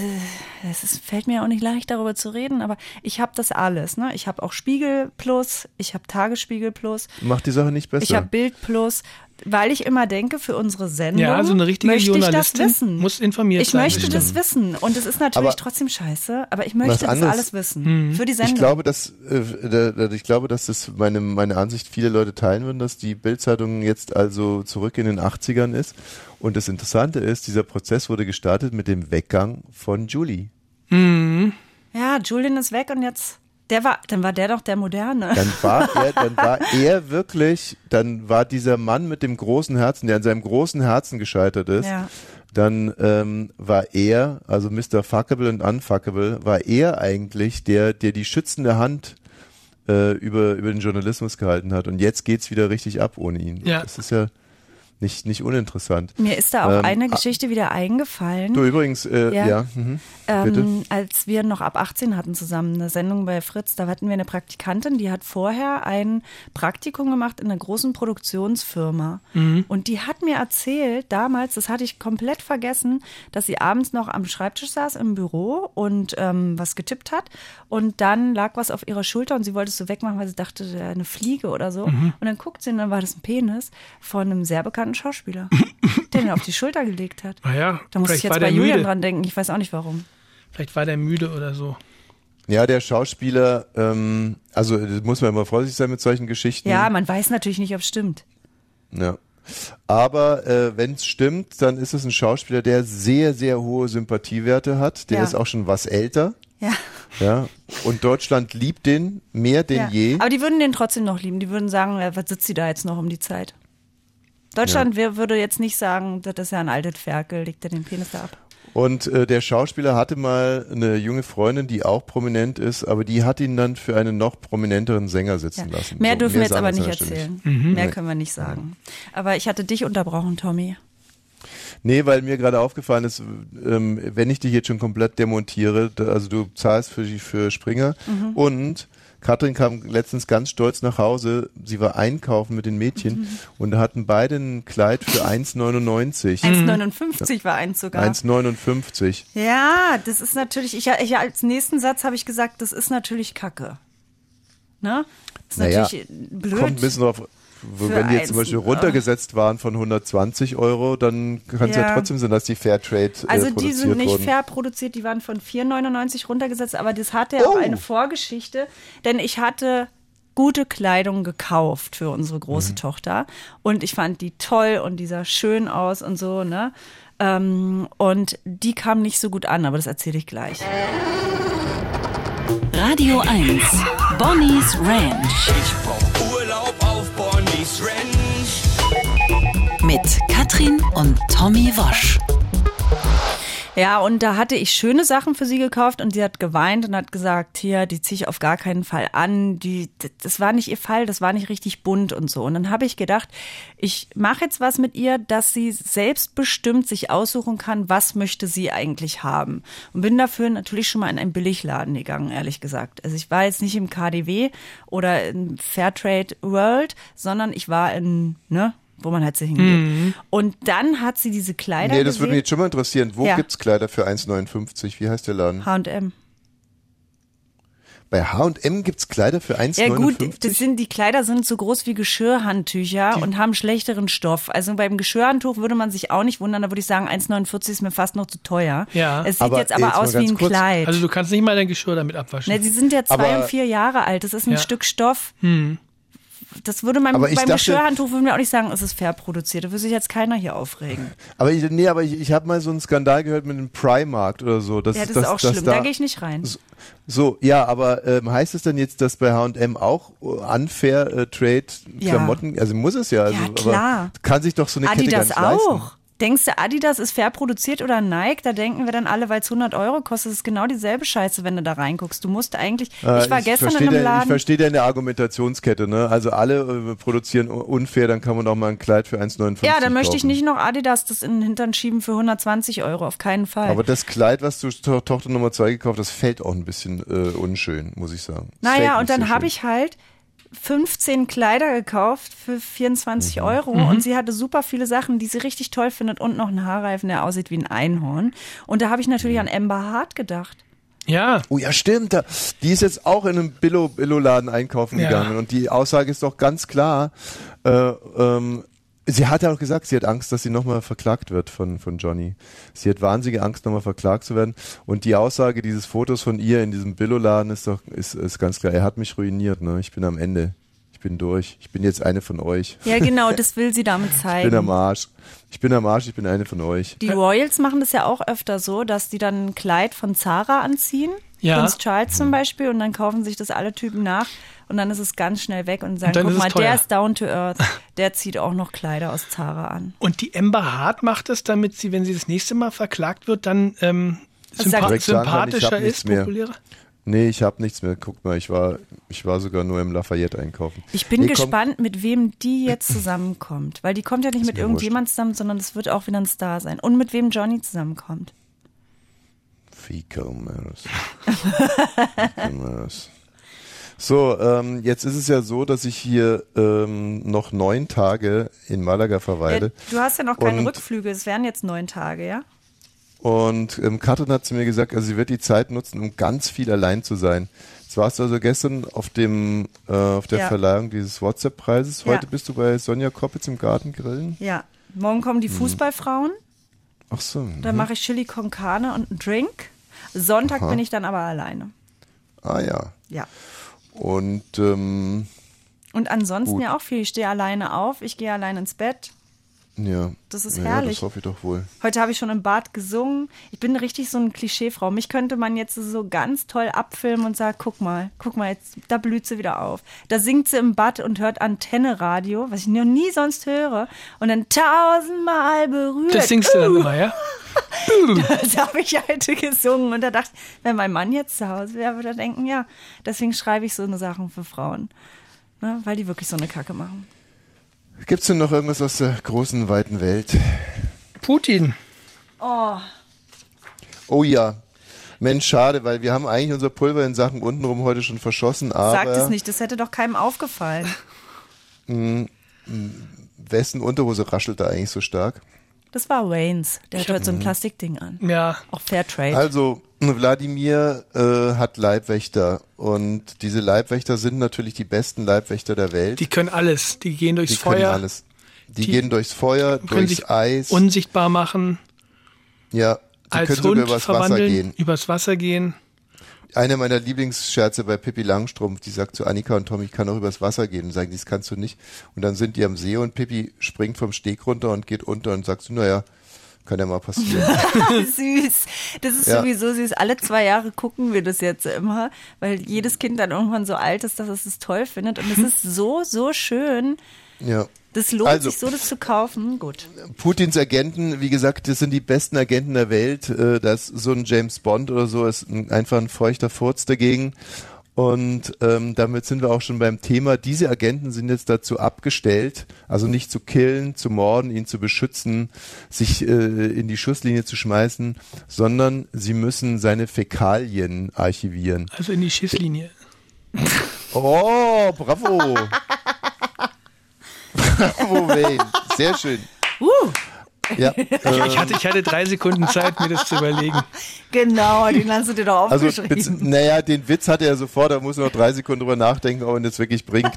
es ist, fällt mir auch nicht leicht, darüber zu reden, aber ich habe das alles. Ne? Ich habe auch Spiegel Plus, ich habe Tagesspiegel Plus, Macht die Sache nicht besser. ich habe Bild Plus, weil ich immer denke, für unsere Sendung Ja, so eine richtige möchte ich das wissen. muss informiert ich sein. möchte das wissen und es ist natürlich Aber trotzdem scheiße, aber ich möchte das anderes- alles wissen Hm. für die Sendung. Ich glaube, dass äh, ich glaube, dass das meine meine Ansicht viele Leute teilen würden, dass die Bildzeitung jetzt also zurück in den 80ern ist. Und das Interessante ist, dieser Prozess wurde gestartet mit dem Weggang von Julie. Mhm. ja, Julian ist weg und jetzt der war, dann war der doch der moderne. Dann war er, dann war er wirklich, dann war dieser Mann mit dem großen Herzen, der an seinem großen Herzen gescheitert ist. Ja. Dann ähm, war er, also Mr. Fuckable und Unfuckable, war er eigentlich der, der die schützende Hand äh, über, über den Journalismus gehalten hat. Und jetzt geht's wieder richtig ab ohne ihn. Ja. Das ist ja nicht, nicht uninteressant. Mir ist da auch Ähm, eine ah, Geschichte wieder eingefallen. Du übrigens, äh, ja, Ja. mhm. Ähm, als wir noch ab 18 hatten zusammen eine Sendung bei Fritz, da hatten wir eine Praktikantin, die hat vorher ein Praktikum gemacht in einer großen Produktionsfirma. Mhm. Und die hat mir erzählt, damals, das hatte ich komplett vergessen, dass sie abends noch am Schreibtisch saß im Büro und ähm, was getippt hat. Und dann lag was auf ihrer Schulter und sie wollte es so wegmachen, weil sie dachte, eine Fliege oder so. Mhm. Und dann guckt sie und dann war das ein Penis von einem sehr bekannten Schauspieler, der den auf die Schulter gelegt hat. Ah ja, Da muss ich jetzt bei Julian müde. dran denken. Ich weiß auch nicht warum. Vielleicht war der müde oder so. Ja, der Schauspieler, ähm, also da muss man immer vorsichtig sein mit solchen Geschichten. Ja, man weiß natürlich nicht, ob es stimmt. Ja. Aber äh, wenn es stimmt, dann ist es ein Schauspieler, der sehr, sehr hohe Sympathiewerte hat. Der Ja. ist auch schon was älter. Ja. Ja. Und Deutschland liebt den mehr denn ja. je. Aber die würden den trotzdem noch lieben. Die würden sagen, ja, was sitzt sie da jetzt noch um die Zeit? Deutschland wer würde jetzt nicht sagen, das ist ja ein altes Ferkel, legt er den Penis da ab. Und äh, der Schauspieler hatte mal eine junge Freundin, die auch prominent ist, aber die hat ihn dann für einen noch prominenteren Sänger sitzen lassen. Mehr So, dürfen wir jetzt aber nicht erzählen. Mhm. Mehr Nee. können wir nicht sagen. Aber ich hatte dich unterbrochen, Tommy. Nee, weil mir gerade aufgefallen ist, ähm, wenn ich dich jetzt schon komplett demontiere, also du zahlst für, die- für Springer Mhm. und Katrin kam letztens ganz stolz nach Hause, sie war einkaufen mit den Mädchen Mhm. und da hatten beide ein Kleid für 1,99. 1,59 war eins sogar. 1,59. Ja, das ist natürlich, ich, ich als nächsten Satz habe ich gesagt, das ist natürlich Kacke. Ne? Das ist Naja, natürlich blöd. kommt ein bisschen drauf, wenn die jetzt zum Beispiel ne? runtergesetzt waren von 120 Euro, dann kann es ja. Ja. trotzdem sein, dass die Fairtrade äh, Also produziert die sind nicht wurden. fair produziert, die waren von 4,99 runtergesetzt, aber das hatte ja auch Oh. eine Vorgeschichte, denn ich hatte gute Kleidung gekauft für unsere große Mhm. Tochter und ich fand die toll und die sah schön aus und so, ne? Ähm, und die kam nicht so gut an, aber das erzähle ich gleich. Radio 1. Bonnie's Ranch. Mit Katrin und Tommy Wosch. Ja, und da hatte ich schöne Sachen für sie gekauft und sie hat geweint und hat gesagt, hier, die ziehe ich auf gar keinen Fall an. Die, das war nicht ihr Fall, das war nicht richtig bunt und so. Und dann habe ich gedacht, ich mache jetzt was mit ihr, dass sie selbstbestimmt sich aussuchen kann, was möchte sie eigentlich haben. Und bin dafür natürlich schon mal in einen Billigladen gegangen, ehrlich gesagt. Also ich war jetzt nicht im KDW oder in Fairtrade World, sondern ich war in, ne, wo man halt so hingeht. Mhm. Und dann hat sie diese Kleider Nee, das würde gesehen. mich jetzt schon mal interessieren. Wo Ja. gibt's Kleider für 1,59? Wie heißt der Laden? H&M. Bei H&M gibt's Kleider für 1,59? Ja gut, das sind, die Kleider sind so groß wie Geschirrhandtücher und haben schlechteren Stoff. Also beim Geschirrhandtuch würde man sich auch nicht wundern, da würde ich sagen, 1,49 ist mir fast noch zu teuer. Ja. Es sieht jetzt aber aus wie ein Kleid. Also du kannst nicht mal dein Geschirr damit abwaschen. Ne, sie sind ja zwei Aber- und vier Jahre alt. Das ist ein Ja. Stück Stoff. Hm. Das würde man ich beim dachte- Geschirrhandtuch würden wir auch nicht sagen, es ist fair produziert. Da würde sich jetzt keiner hier aufregen. Aber ich, nee, aber ich, ich habe mal so einen Skandal gehört mit dem Primarkt oder so. Dass, ja, das dass, ist auch schlimm. Da, Da, gehe ich nicht rein. So, ja, aber ähm, heißt es denn jetzt, dass bei H&M auch äh, unfair äh, Trade Ja. Klamotten, also muss es ja. Also, Ja, klar. Aber kann sich doch so eine Adidas Kette gar nicht auch. leisten. Denkst du, Adidas ist fair produziert oder Nike? Da denken wir dann alle, weil es 100 Euro kostet, ist genau dieselbe Scheiße, wenn du da reinguckst. Du musst eigentlich, Äh, ich war gestern verstehe in einem deine- Ich Laden. verstehe deine Argumentationskette, ne? Also alle äh, produzieren unfair, dann kann man auch mal ein Kleid für 1,59 Ja, dann möchte ich nicht noch Adidas das in den Hintern schieben für 120 Euro, auf keinen Fall. Aber das Kleid, was du to Tochter Nummer zwei gekauft hast, fällt auch ein bisschen äh, unschön, muss ich sagen. Naja, und dann so habe ich halt 15 Kleider gekauft für 24 Mhm. Euro Mhm. und sie hatte super viele Sachen, die sie richtig toll findet und noch einen Haarreifen, der aussieht wie ein Einhorn. Und da habe ich natürlich an Amber Hart gedacht. Ja. Oh ja, stimmt. Die ist jetzt auch in einem Billo- Billo-Laden einkaufen Ja. gegangen. Und die Aussage ist doch ganz klar. Äh, ähm, sie hat ja auch gesagt, sie hat Angst, dass sie nochmal verklagt wird von, von Johnny. Sie hat wahnsinnige Angst, nochmal verklagt zu werden. Und die Aussage dieses Fotos von ihr in diesem Billo-Laden ist doch ist, ist ganz klar. Er hat mich ruiniert. Ne? Ich bin am Ende. Ich bin durch. Ich bin jetzt eine von euch. Ja, genau, das will sie damit Ich bin am zeigen. Arsch. Ich bin am Arsch, ich bin eine von euch. Die Royals machen das ja auch öfter so, dass die dann ein Kleid von Zara anziehen. Ja. Prince Charles zum Beispiel. Und dann kaufen sich das alle Typen nach. Und dann ist es ganz schnell weg und sagen, Und guck mal, teuer. der ist down to earth. Der zieht auch noch Kleider aus Zara an. Und die Amber Hart macht es, damit sie, wenn sie das nächste Mal verklagt wird, dann ähm, sympa Direkt sagen kann, ich sympathischer nichts ist, mehr. populärer. Nee, ich habe nichts mehr. Guck mal, ich war, ich war sogar nur im Lafayette einkaufen. Ich bin nee, gespannt, mit wem die jetzt zusammenkommt. Weil die kommt ja nicht mit irgendjemand zusammen, sondern es wird auch wieder ein Star sein. Und mit wem Johnny zusammenkommt. Fecal Matters. So, ähm, jetzt ist es ja so, dass ich hier ähm, noch neun Tage in Malaga verweile. Ja, du hast ja noch keine Und- Rückflüge. Es wären jetzt neun Tage, ja? Und ähm, Katrin hat zu mir gesagt, also sie wird die Zeit nutzen, um ganz viel allein zu sein. Jetzt warst du also gestern auf dem äh, auf der Ja. Verleihung dieses WhatsApp-Preises. Ja. Heute bist du bei Sonja Koppitz im Garten grillen. Ja. Morgen kommen die Fußballfrauen. Ach so. Da mhm. mache ich Chili con Carne und einen Drink. Sonntag Aha. bin ich dann aber alleine. Ah ja. Ja. Und ähm, Und ansonsten Gut. ja auch viel. Ich stehe alleine auf, ich gehe allein ins Bett. Ja. Das ist ja, herrlich. Das hoffe ich doch wohl. Heute habe ich schon im Bad gesungen. Ich bin richtig so eine Klischeefrau. Mich könnte man jetzt so ganz toll abfilmen und sagen, guck mal, guck mal, jetzt, da blüht sie wieder auf. Da singt sie im Bad und hört Antenne-Radio, was ich noch nie sonst höre. Und dann tausendmal berührt. Das singst du dann Uh. immer, ja? Das habe ich heute gesungen. Und da dachte ich, wenn mein Mann jetzt zu Hause wäre, würde er denken, ja, deswegen schreibe ich so eine Sachen für Frauen. Ne, weil die wirklich so eine Kacke machen. Gibt's denn noch irgendwas aus der großen, weiten Welt? Putin. Oh, Oh ja. Mensch, schade, weil wir haben eigentlich unser Pulver in Sachen untenrum heute schon verschossen, aber sagt es nicht, das hätte doch keinem aufgefallen. mh, mh, wessen Unterhose raschelt da eigentlich so stark? Das war Waynes. Der hat heute so ein Plastikding an. Ja. Auch Fairtrade. Also, Wladimir äh, hat Leibwächter und diese Leibwächter sind natürlich die besten Leibwächter der Welt. Die können alles. Die gehen durchs Die können Feuer. alles. Die, Die gehen durchs Feuer, können durchs sich Eis. unsichtbar machen, ja, die als können sogar Hund übers Wasser gehen. übers Wasser gehen. Einer meiner Lieblingsscherze bei Pippi Langstrumpf, die sagt zu Annika und Tom, ich kann auch übers Wasser gehen. Und sagen, das kannst du nicht. Und dann sind die am See und Pippi springt vom Steg runter und geht unter und sagt so, naja, kann ja mal passieren. süß. Das ist Ja. sowieso süß. Alle zwei Jahre gucken wir das jetzt immer, weil jedes Kind dann irgendwann so alt ist, dass es es toll findet. Und es ist so, so schön. ja. Das lohnt Also- sich so, das zu kaufen. Gut. Putins Agenten, wie gesagt, das sind die besten Agenten der Welt. Äh, Das so ein James Bond oder so ist ein, einfach ein feuchter Furz dagegen. Und ähm, damit sind wir auch schon beim Thema. Diese Agenten sind jetzt dazu abgestellt, also nicht zu killen, zu morden, ihn zu beschützen, sich äh, in die Schusslinie zu schmeißen, sondern sie müssen seine Fäkalien archivieren. Also in die Schisslinie. Oh, bravo! bravo, Wayne. Sehr schön. Uh. Ja, Ich, ich, hatte, ich hatte drei Sekunden Zeit, mir das zu überlegen. Genau, den hast du dir doch Also, aufgeschrieben. bez- naja, den Witz hatte er sofort, da muss er noch drei Sekunden drüber nachdenken, ob er ihn das wirklich bringt.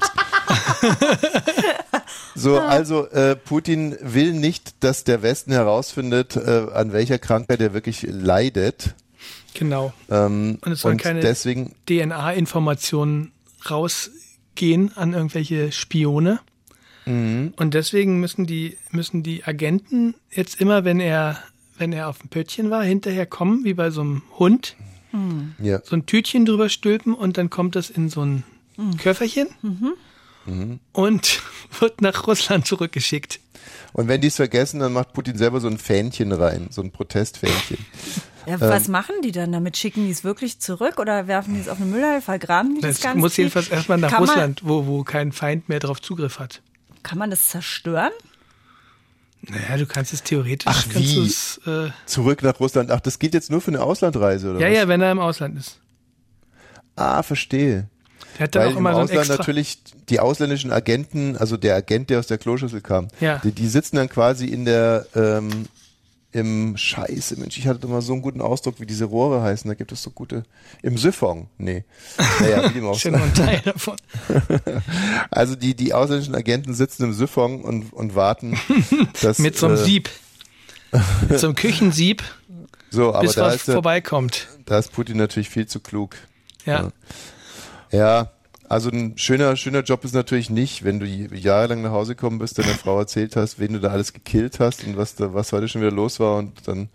So, also äh, Putin will nicht, dass der Westen herausfindet, äh, an welcher Krankheit er wirklich leidet. Genau. Ähm, Und es sollen keine deswegen, DNA-Informationen rausgehen an irgendwelche Spione. Mhm. Und deswegen müssen die, müssen die Agenten jetzt immer, wenn er, wenn er auf dem Pöttchen war, hinterher kommen, wie bei so einem Hund, Hm. ja. so ein Tütchen drüber stülpen und dann kommt das in so ein Hm. Köfferchen Mhm. Mhm. und wird nach Russland zurückgeschickt. Und wenn die es vergessen, dann macht Putin selber so ein Fähnchen rein, so ein Protestfähnchen. Ja, was Ähm, machen die dann damit? Schicken die es wirklich zurück oder werfen die es auf eine Müllhalde, vergraben die das, Das Ganze? muss jedenfalls erstmal nach Kann Russland, wo, wo kein Feind mehr drauf Zugriff hat. Kann man das zerstören? Naja, du kannst es theoretisch. Ach wie? es, äh, Zurück nach Russland. Ach, das geht jetzt nur für eine Auslandreise, oder ja, was? ja, wenn er im Ausland ist. Ah, verstehe. Der hat dann Weil auch immer im so Ausland extra. natürlich die ausländischen Agenten, also der Agent, der aus der Kloschüssel kam, Ja. die, die sitzen dann quasi in der ähm, im Scheiße, Mensch, ich hatte mal so einen guten Ausdruck, wie diese Rohre heißen, da gibt es so gute im Siphon, nee. Naja, wie dem auch ein Teil davon. Also die, die ausländischen Agenten sitzen im Siphon und, und warten, dass, Mit so einem äh, Sieb. Mit so einem Küchensieb, So, aber bis da was ist, vorbeikommt. da ist Putin natürlich viel zu klug. Ja. Ja, also ein schöner, schöner Job ist natürlich nicht, wenn du jahrelang nach Hause gekommen bist, deiner Frau erzählt hast, wen du da alles gekillt hast und was da, was heute schon wieder los war und dann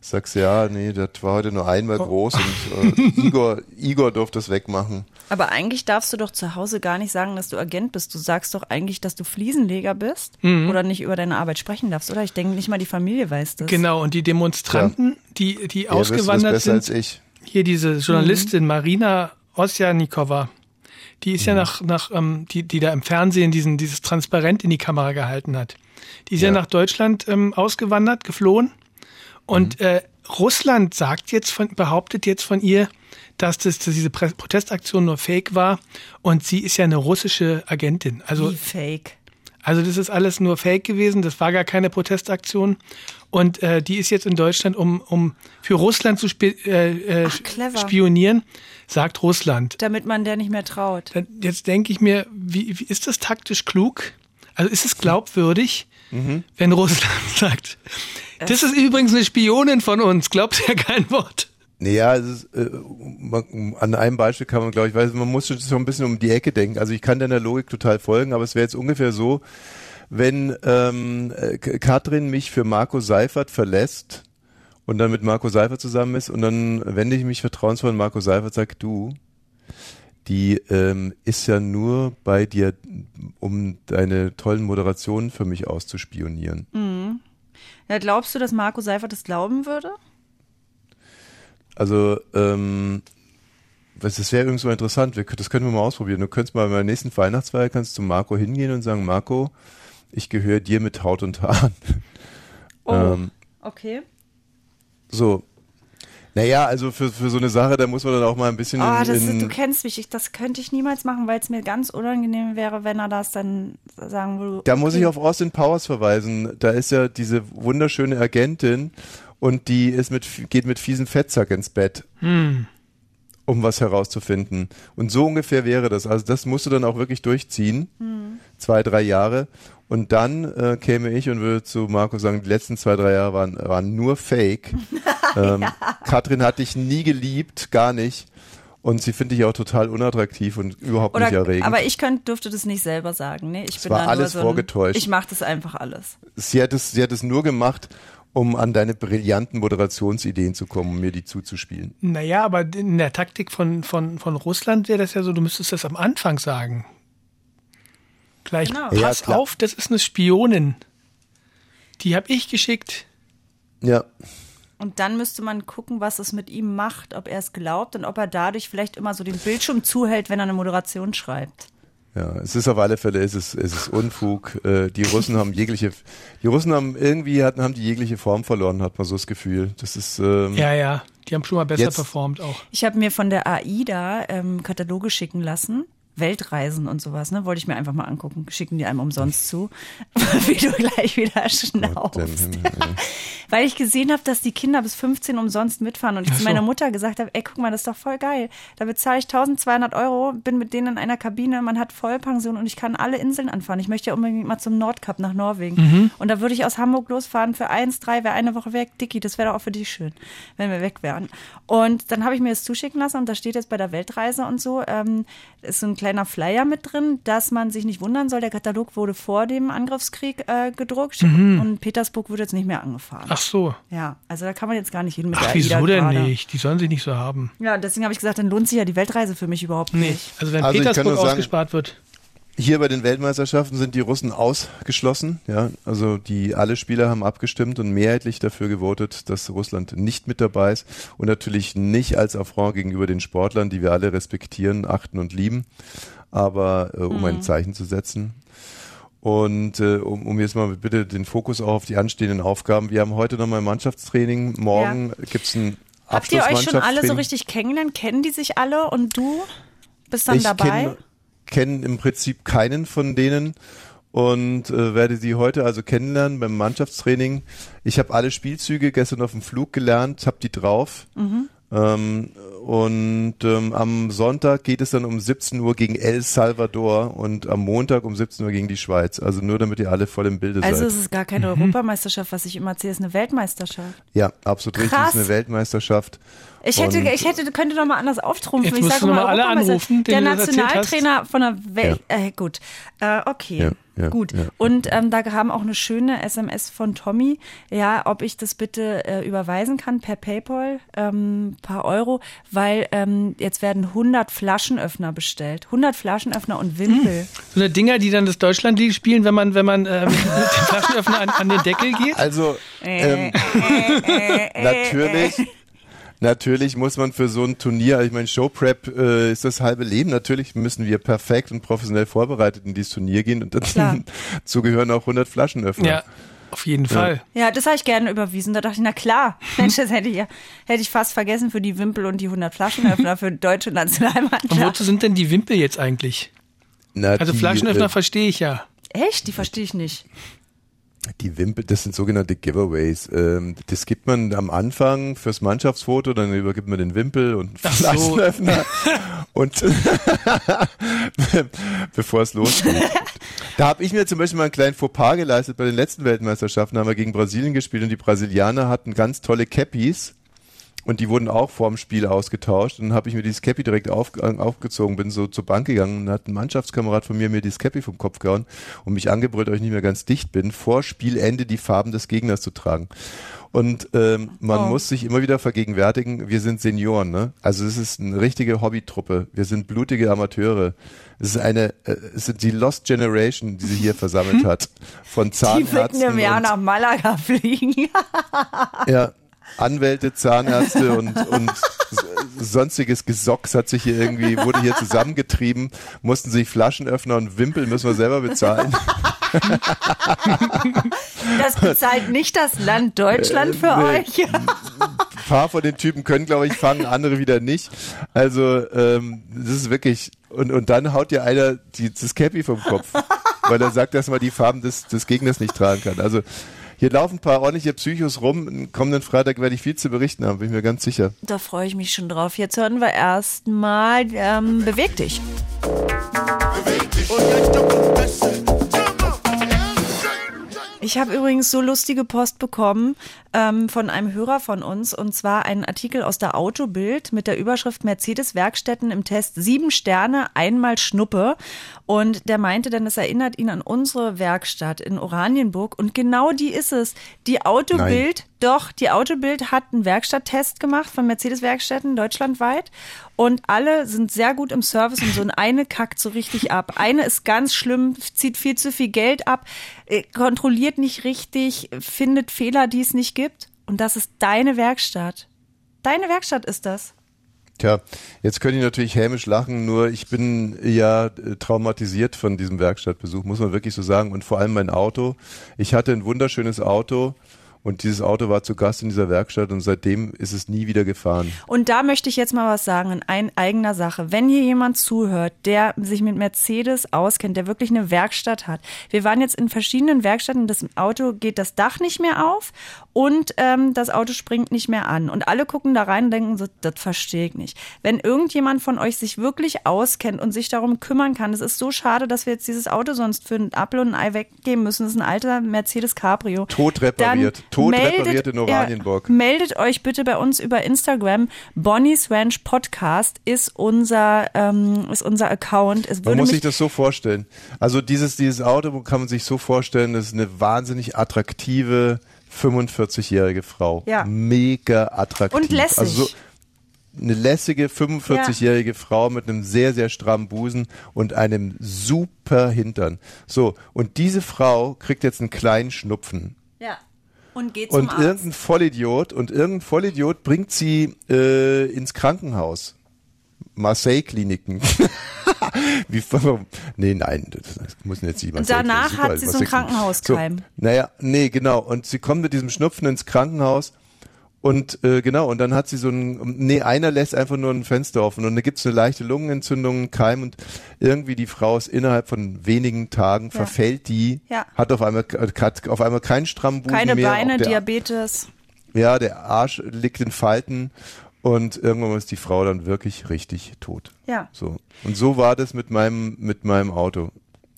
sagst du, ja, nee, das war heute nur einmal groß und äh, Igor, Igor durfte es wegmachen. Aber eigentlich darfst du doch zu Hause gar nicht sagen, dass du Agent bist. Du sagst doch eigentlich, dass du Fliesenleger bist Mhm. oder nicht über deine Arbeit sprechen darfst, oder? Ich denke, nicht mal die Familie weiß das. Genau, und die Demonstranten, die, die Ja, das ausgewandert besser sind. als ich. Hier diese Journalistin Marina Osjanikova, die ist ja nach, nach ähm, die, die da im Fernsehen diesen, dieses Transparent in die Kamera gehalten hat. Die ist ja, Ja. nach Deutschland ähm, ausgewandert, geflohen. Und äh, Russland sagt jetzt von, behauptet jetzt von ihr, dass, das, dass diese Protestaktion nur Fake war und sie ist ja eine russische Agentin. Also Wie fake. also das ist alles nur Fake gewesen, das war gar keine Protestaktion. Und äh, die ist jetzt in Deutschland, um, um für Russland zu spi äh, äh, Ach, spionieren, sagt Russland. Damit man der nicht mehr traut. Dann, jetzt denke ich mir, wie, wie ist das taktisch klug? Also ist es glaubwürdig, wenn Russland sagt, das ist übrigens eine Spionin von uns, glaubt ja kein Wort. Naja, es ist, äh, man, an einem Beispiel kann man, glaube ich, weiß, man muss schon so ein bisschen um die Ecke denken. Also ich kann deiner Logik total folgen, aber es wäre jetzt ungefähr so, wenn ähm, äh, Katrin mich für Marco Seifert verlässt und dann mit Marco Seifert zusammen ist und dann wende ich mich vertrauensvoll an Marco Seifert, sag du, die ähm, ist ja nur bei dir, um deine tollen Moderationen für mich auszuspionieren. Mhm. Ja, glaubst du, dass Marco Seifert das glauben würde? Also, ähm, das wäre irgendwo interessant. Wir, das können wir mal ausprobieren. Du könntest mal bei der nächsten Weihnachtsfeier kannst du zu Marco hingehen und sagen, Marco, ich gehöre dir mit Haut und Haaren. Oh. Ähm, Okay. so. Naja, also für, für so eine Sache, da muss man dann auch mal ein bisschen Oh, in, das, in du kennst mich. Ich, das könnte ich niemals machen, weil es mir ganz unangenehm wäre, wenn er das dann sagen würde. Da muss ich auf Austin Powers verweisen. Da ist ja diese wunderschöne Agentin und die ist mit, geht mit fiesen Fettsack ins Bett. Hm. um was herauszufinden. Und so ungefähr wäre das. Also das musst du dann auch wirklich durchziehen. Hm. Zwei, drei Jahre. Und dann äh, käme ich und würde zu Marco sagen, die letzten zwei, drei Jahre waren, waren nur Fake. ähm, Katrin hat dich nie geliebt, gar nicht. Und sie finde ich auch total unattraktiv und überhaupt Oder, nicht erregend. aber ich könnt, dürfte das nicht selber sagen. Nee, ich Es bin war alles nur so ein, vorgetäuscht. Ich mache das einfach alles. sie, hat es, sie hat es nur gemacht, um an deine brillanten Moderationsideen zu kommen, um mir die zuzuspielen. Naja, aber in der Taktik von, von, von Russland wäre das ja so, du müsstest das am Anfang sagen. Gleich, Genau. Ja, pass klar. auf, das ist eine Spionin. Die habe ich geschickt. Ja. Und dann müsste man gucken, was es mit ihm macht, ob er es glaubt und ob er dadurch vielleicht immer so den Bildschirm zuhält, wenn er eine Moderation schreibt. Ja, es ist auf alle Fälle, es ist, es ist Unfug. Äh, die Russen haben jegliche, die Russen haben irgendwie hatten, haben die jegliche Form verloren, hat man so das Gefühl. Das ist, ähm, Ja, ja, die haben schon mal besser Jetzt- performt auch. Ich habe mir von der AI da ähm, Kataloge schicken lassen Weltreisen und sowas, ne? Wollte ich mir einfach mal angucken. Schicken die einem umsonst zu. Wie du gleich wieder schnaufst. Weil ich gesehen habe, dass die Kinder bis 15 umsonst mitfahren und ich Ach zu so. meiner Mutter gesagt habe, ey, guck mal, das ist doch voll geil. Da bezahle ich 1200 Euro, bin mit denen in einer Kabine, man hat Vollpension und ich kann alle Inseln anfahren. Ich möchte ja unbedingt mal zum Nordkap nach Norwegen. Mhm. Und da würde ich aus Hamburg losfahren für eins, drei, wäre eine Woche weg. Dicky, das wäre doch auch für dich schön, wenn wir weg wären. Und dann habe ich mir das zuschicken lassen und da steht jetzt bei der Weltreise und so, ähm, ist so ein kleiner Flyer mit drin, dass man sich nicht wundern soll. Der Katalog wurde vor dem Angriffskrieg äh, gedruckt Mhm. und Petersburg wird jetzt nicht mehr angefahren. Ach so. Ja, also da kann man jetzt gar nicht hin mit Ach, der wieso denn gerade. nicht? Die sollen sich nicht so haben. Ja, deswegen habe ich gesagt, dann lohnt sich ja die Weltreise für mich überhaupt Nee. nicht. Also wenn Also Petersburg nur sagen- ausgespart wird. Hier bei den Weltmeisterschaften sind die Russen ausgeschlossen. Ja, also die alle Spieler haben abgestimmt und mehrheitlich dafür gewotet, dass Russland nicht mit dabei ist und natürlich nicht als Affront gegenüber den Sportlern, die wir alle respektieren, achten und lieben, aber äh, um ein Zeichen zu setzen. Und äh, um, um jetzt mal bitte den Fokus auch auf die anstehenden Aufgaben. Wir haben heute nochmal ein Mannschaftstraining. Morgen gibt's ein Habt ihr euch schon alle so richtig kennengelernt? Kennen die sich alle und du bist dann ich dabei? kenne kenn im Prinzip keinen von denen und äh, werde sie heute also kennenlernen beim Mannschaftstraining. Ich habe alle Spielzüge gestern auf dem Flug gelernt, habe die drauf. Mhm. Ähm, und ähm, am Sonntag geht es dann um 17 Uhr gegen El Salvador und am Montag um 17 Uhr gegen die Schweiz. Also nur damit ihr alle voll im Bilde Also seid. es ist gar keine Europameisterschaft, was ich immer erzähle, es ist eine Weltmeisterschaft. Ja, absolut richtig. Es Krass. ist eine Weltmeisterschaft. Ich hätte, Und- ich hätte, könnte doch mal anders auftrumpfen. Jetzt ich sage mal, noch mal alle Europameister- anrufen, der. Nationaltrainer von der Welt. Äh, gut, äh, okay, Ja, ja, gut. ja. Und ähm, da kam auch eine schöne SMS von Tommy, ja, ob ich das bitte äh, überweisen kann per PayPal, ähm, paar Euro, weil ähm, jetzt werden 100 Flaschenöffner bestellt, 100 Flaschenöffner und Wimpel. So eine Dinger, die dann das Deutschlandlied spielen, wenn man, wenn man äh, mit dem Flaschenöffner an, an den Deckel geht. Also ähm, natürlich, natürlich muss man für so ein Turnier, ich meine, Showprep äh, ist das halbe Leben. Natürlich müssen wir perfekt und professionell vorbereitet in dieses Turnier gehen und dazu gehören auch 100 Flaschenöffner. Ja, auf jeden Fall. Ja, das habe ich gerne überwiesen. Da dachte ich, na klar, Mensch, das hätte ich ja, hätte ich fast vergessen für die Wimpel und die 100 Flaschenöffner für deutsche Und Nationalmannschaft. wozu sind denn die Wimpel jetzt eigentlich? Na, Also die, Flaschenöffner äh, verstehe ich ja. Echt? Die verstehe ich nicht. Die Wimpel, das sind sogenannte Giveaways. Ähm, das gibt man am Anfang fürs Mannschaftsfoto, dann übergibt man den Wimpel und so. Flaschenöffner und bevor es losgeht. Da habe ich mir zum Beispiel mal einen kleinen Fauxpas geleistet bei den letzten Weltmeisterschaften, da haben wir gegen Brasilien gespielt und die Brasilianer hatten ganz tolle Cappies. Und die wurden auch vorm Spiel ausgetauscht. Und dann habe ich mir dieses Cappy direkt auf, äh, aufgezogen, bin so zur Bank gegangen und hat ein Mannschaftskamerad von mir mir dieses Cappy vom Kopf gehauen und mich angebrüllt, ich nicht mehr ganz dicht bin, vor Spielende die Farben des Gegners zu tragen. Und ähm, man Oh. muss sich immer wieder vergegenwärtigen, wir sind Senioren, ne? Also es ist eine richtige Hobbytruppe. Wir sind blutige Amateure. Es ist eine, äh, es sind die Lost Generation, die sie hier versammelt hat. Von Die würden Zahnärzten im Jahr nach Malaga fliegen. ja, Anwälte, Zahnärzte und, und sonstiges Gesocks hat sich hier irgendwie, wurde hier zusammengetrieben, mussten sich Flaschenöffner und Wimpel müssen wir selber bezahlen. Das bezahlt nicht das Land Deutschland für nee. euch. Ein paar von den Typen können, glaube ich, fangen, andere wieder nicht. Also, ähm, das ist wirklich, und, und dann haut dir einer die, das Cappy vom Kopf, weil er sagt, dass man die Farben des, des Gegners nicht tragen kann. Also, hier laufen ein paar ordentliche Psychos rum. Am kommenden Freitag werde ich viel zu berichten haben, bin ich mir ganz sicher. Da freue ich mich schon drauf. Jetzt hören wir erstmal ähm, Beweg dich. Ich habe übrigens so lustige Post bekommen ähm, von einem Hörer von uns und zwar einen Artikel aus der Autobild mit der Überschrift Mercedes Werkstätten im Test sieben Sterne, einmal Schnuppe. Und der meinte dann, es erinnert ihn an unsere Werkstatt in Oranienburg und genau die ist es. Die Autobild, doch, die Autobild hat einen Werkstatttest gemacht von Mercedes Werkstätten deutschlandweit und alle sind sehr gut im Service und so ein eine kackt so richtig ab. Eine ist ganz schlimm, zieht viel zu viel Geld ab, äh, kontrolliert nicht richtig, findet Fehler, die es nicht gibt. Und das ist deine Werkstatt. Deine Werkstatt ist das. Tja, jetzt könnte ich natürlich hämisch lachen, nur ich bin ja äh, traumatisiert von diesem Werkstattbesuch, muss man wirklich so sagen. Und vor allem mein Auto. Ich hatte ein wunderschönes Auto Und dieses Auto war zu Gast in dieser Werkstatt und seitdem ist es nie wieder gefahren. Und da möchte ich jetzt mal was sagen in ein, eigener Sache. Wenn hier jemand zuhört, der sich mit Mercedes auskennt, der wirklich eine Werkstatt hat. Wir waren jetzt in verschiedenen Werkstätten, das Auto geht das Dach nicht mehr auf und ähm, das Auto springt nicht mehr an. Und alle gucken da rein und denken so, das verstehe ich nicht. Wenn irgendjemand von euch sich wirklich auskennt und sich darum kümmern kann, es ist so schade, dass wir jetzt dieses Auto sonst für ein Apfel und ein Ei weggeben müssen. Das ist ein alter Mercedes Cabrio. Tot repariert. Dann Tot meldet- repariert in Oranienburg. Ja, meldet euch bitte bei uns über Instagram. Bonnie's Ranch Podcast ist unser, ähm, ist unser Account. Es Man muss sich das so vorstellen. Also dieses, dieses Auto kann man sich so vorstellen, das ist eine wahnsinnig attraktive 45-jährige Frau. Ja. Mega attraktiv. Und lässig. Also so eine lässige 45-jährige Frau mit einem sehr, sehr strammen Busen und einem super Hintern. So, und diese Frau kriegt jetzt einen kleinen Schnupfen. Und geht zum Und Arzt. irgendein Vollidiot und irgendein Vollidiot bringt sie äh, ins Krankenhaus. Marseille-Kliniken. Wie, nee, nein, das, muss jetzt nicht Und Marseille- danach hat sie so einen Marseille- Krankenhauskeim. So, naja, nee, genau. Und sie kommt mit diesem Schnupfen ins Krankenhaus und äh, genau, und dann hat sie so ein, nee, einer lässt einfach nur ein Fenster offen und da gibt's eine leichte Lungenentzündung, einen Keim und irgendwie die Frau ist innerhalb von wenigen Tagen, Ja. verfällt die, Ja. hat auf einmal, hat auf einmal keinen strammen Busen Keine mehr. Beine, auch der, Diabetes. ja, der Arsch liegt in Falten und irgendwann ist die Frau dann wirklich richtig tot. Ja. So. Und so war das mit meinem, mit meinem Auto.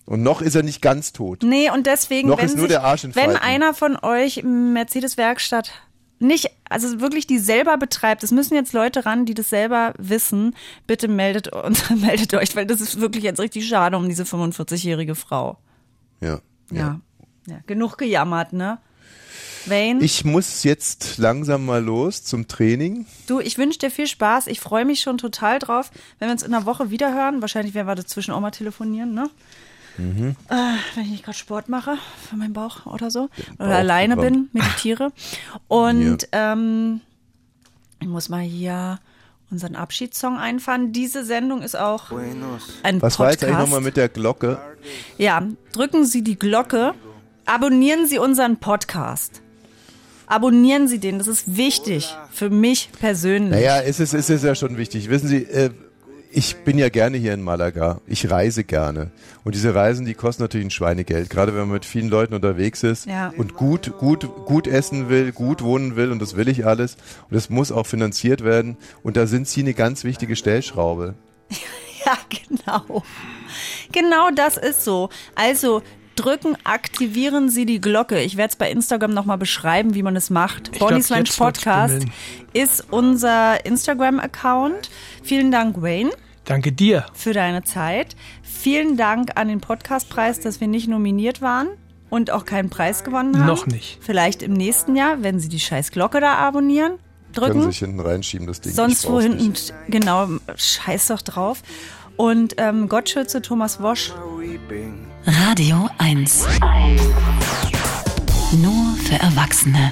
Und noch ist er nicht ganz tot. Nee, und deswegen, Noch wenn, ist nur sich, der Arsch in wenn einer von euch Mercedes-Werkstatt nicht, also wirklich die selber betreibt, es müssen jetzt Leute ran, die das selber wissen, bitte meldet uns, meldet euch, weil das ist wirklich jetzt richtig schade um diese 45-jährige Frau. Ja. Ja. ja. Genug gejammert, ne? Wayne, Ich muss jetzt langsam mal los zum Training. du, ich wünsche dir viel Spaß. Ich freue mich schon total drauf, wenn wir uns in einer Woche wieder hören. Wahrscheinlich werden wir dazwischen auch mal telefonieren, ne? Mhm. Äh, wenn ich nicht gerade Sport mache für meinen Bauch oder so. Oder Bauch alleine bin, meditiere. Und ähm, ich muss mal hier unseren Abschiedssong einfahren. Diese Sendung ist auch ein Was war jetzt eigentlich Podcast. nochmal mit der Glocke? Ja, drücken Sie die Glocke, abonnieren Sie unseren Podcast. Abonnieren Sie den, das ist wichtig für mich persönlich. Naja, es ist, es ist ja schon wichtig. Wissen Sie, äh, ich bin ja gerne hier in Malaga. Ich reise gerne. Und diese Reisen, die kosten natürlich ein Schweinegeld. Gerade wenn man mit vielen Leuten unterwegs ist Ja. und gut, gut, gut essen will, gut wohnen will und das will ich alles. Und das muss auch finanziert werden. Und da sind Sie eine ganz wichtige Stellschraube. Ja, genau. Genau das ist so. Also drücken, aktivieren Sie die Glocke. Ich werde es bei Instagram nochmal beschreiben, wie man es macht. Bonnie's wird's Podcast ist unser Instagram-Account. Vielen Dank, Wayne, Danke dir. für deine Zeit. Vielen Dank an den Podcastpreis, dass wir nicht nominiert waren und auch keinen Preis gewonnen haben. Noch nicht. Vielleicht im nächsten Jahr, wenn Sie die scheiß Glocke da abonnieren, Können drücken. sich hinten reinschieben, das Ding. Sonst wo hinten, nicht. genau, scheiß doch drauf. Und ähm, Gott schütze Thomas Wosch. Radio 1. Nur für Erwachsene.